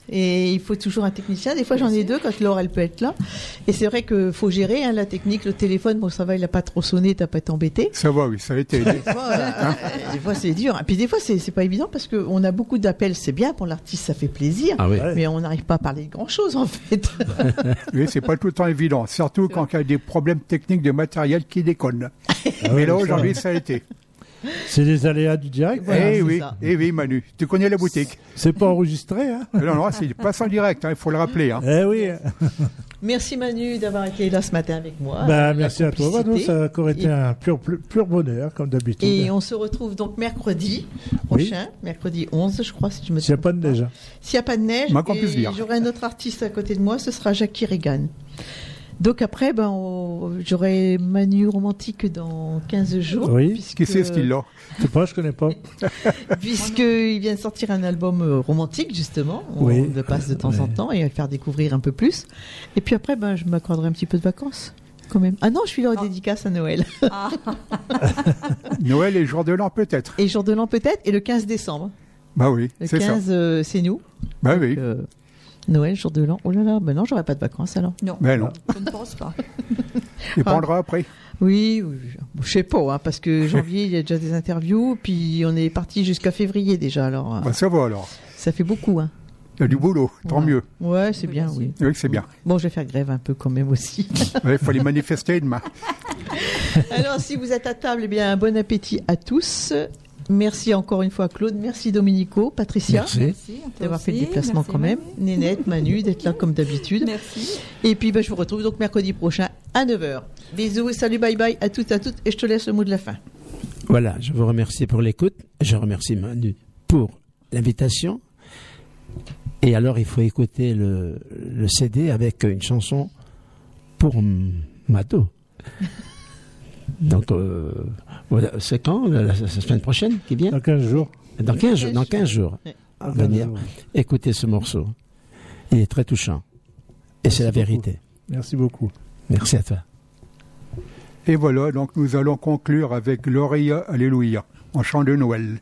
Et il faut toujours un technicien. Des fois, j'en ai deux quand Laure, elle peut être là. Et c'est vrai qu'il faut gérer hein, la technique, le téléphone. Bon, ça va, il n'a pas trop sonné, t'as pas été embêté. Ça va, oui, ça a été. Des (laughs) fois, euh, des fois, c'est dur. Et puis des fois, c'est pas évident parce qu'on a beaucoup d'appels. C'est bien pour l'artiste, ça fait plaisir. Ah oui. Mais on n'arrive pas à parler de grand chose, en fait. (laughs) Oui, c'est pas tout le temps évident, surtout quand il y a des problèmes techniques de matériel qui déconnent. Ah Mais là, aujourd'hui, ça a été. C'est les aléas du direct. Voilà, eh oui, ça. eh oui, Manu, tu connais la boutique. C'est pas enregistré, hein (laughs) Non, non, c'est passe en direct, hein, il faut le rappeler. Hein. Eh oui. (laughs) Merci Manu d'avoir été là ce matin avec moi. Bah, merci à toi, Mano. complicité. Ça a encore été Et- un pur, pur, bonheur, comme d'habitude. Et on se retrouve donc mercredi Oui. prochain, mercredi 11, je crois, si je me S'il n'y a pas de neige. S'il n'y a pas de neige, Moins qu'on et puisse dire. j'aurai un autre artiste à côté de moi, ce sera Jackie Regan. Donc après, ben, on- j'aurai Manu Romantique dans 15 jours. Oui. puisque- Qui c'est ce qu'il a? C'est pas, je connais pas. (laughs) Puisqu'il vient de sortir un album euh, romantique, justement. On Oui. le passe de temps en temps et va le faire découvrir un peu plus. Et puis après, ben, je m'accorderai un petit peu de vacances. Quand même. Ah non, je suis là aux dédicaces à Noël. Ah, (laughs) (laughs) Noël et jour de l'an peut-être. Et jour de l'an peut-être, et le 15 décembre. Bah oui, Le c'est ça. 15, euh, c'est nous. Bah Donc, oui. euh, Noël, jour de l'an. Oh là là, ben non, j'aurai pas de vacances alors. non, Mais non, je ne pense pas. (laughs) il prendra après. Oui, oui, je sais pas, hein, parce que (laughs) janvier, il y a déjà des interviews, puis on est parti jusqu'à février déjà, alors euh, Bah ça va alors. ça fait beaucoup. Hein. Il y a du boulot, tant Ouais. mieux. Ouais, c'est Oui, bien, oui. Oui, c'est bien. Bon, je vais faire grève un peu quand même aussi. (laughs) Il faut les manifester demain. alors, si vous êtes à table, eh bien, bon appétit à tous. Merci encore une fois, Claude. Merci, Dominico, Patricia. Merci. D'avoir fait le déplacement Merci, quand même. Manu. Nénette, Manu, d'être là comme d'habitude. Merci. Et puis, bah, je vous retrouve donc mercredi prochain à 9h. Bisous, salut, bye bye à toutes, à toutes. Et je te laisse le mot de la fin. Voilà, je vous remercie pour l'écoute. Je remercie Manu pour l'invitation. Et alors, il faut écouter le, le CD avec une chanson pour M- Mado. (laughs) Donc, euh, c'est quand la, la- la semaine prochaine qui vient Dans 15 jours. Dans 15, jours- dans 15 jours. Ouais. à Dans 15 venir. ce morceau. Il est très touchant. Et c'est la beaucoup. vérité. Merci beaucoup. Merci à toi. Et voilà, donc nous allons conclure avec Gloria Alléluia, en chant de Noël.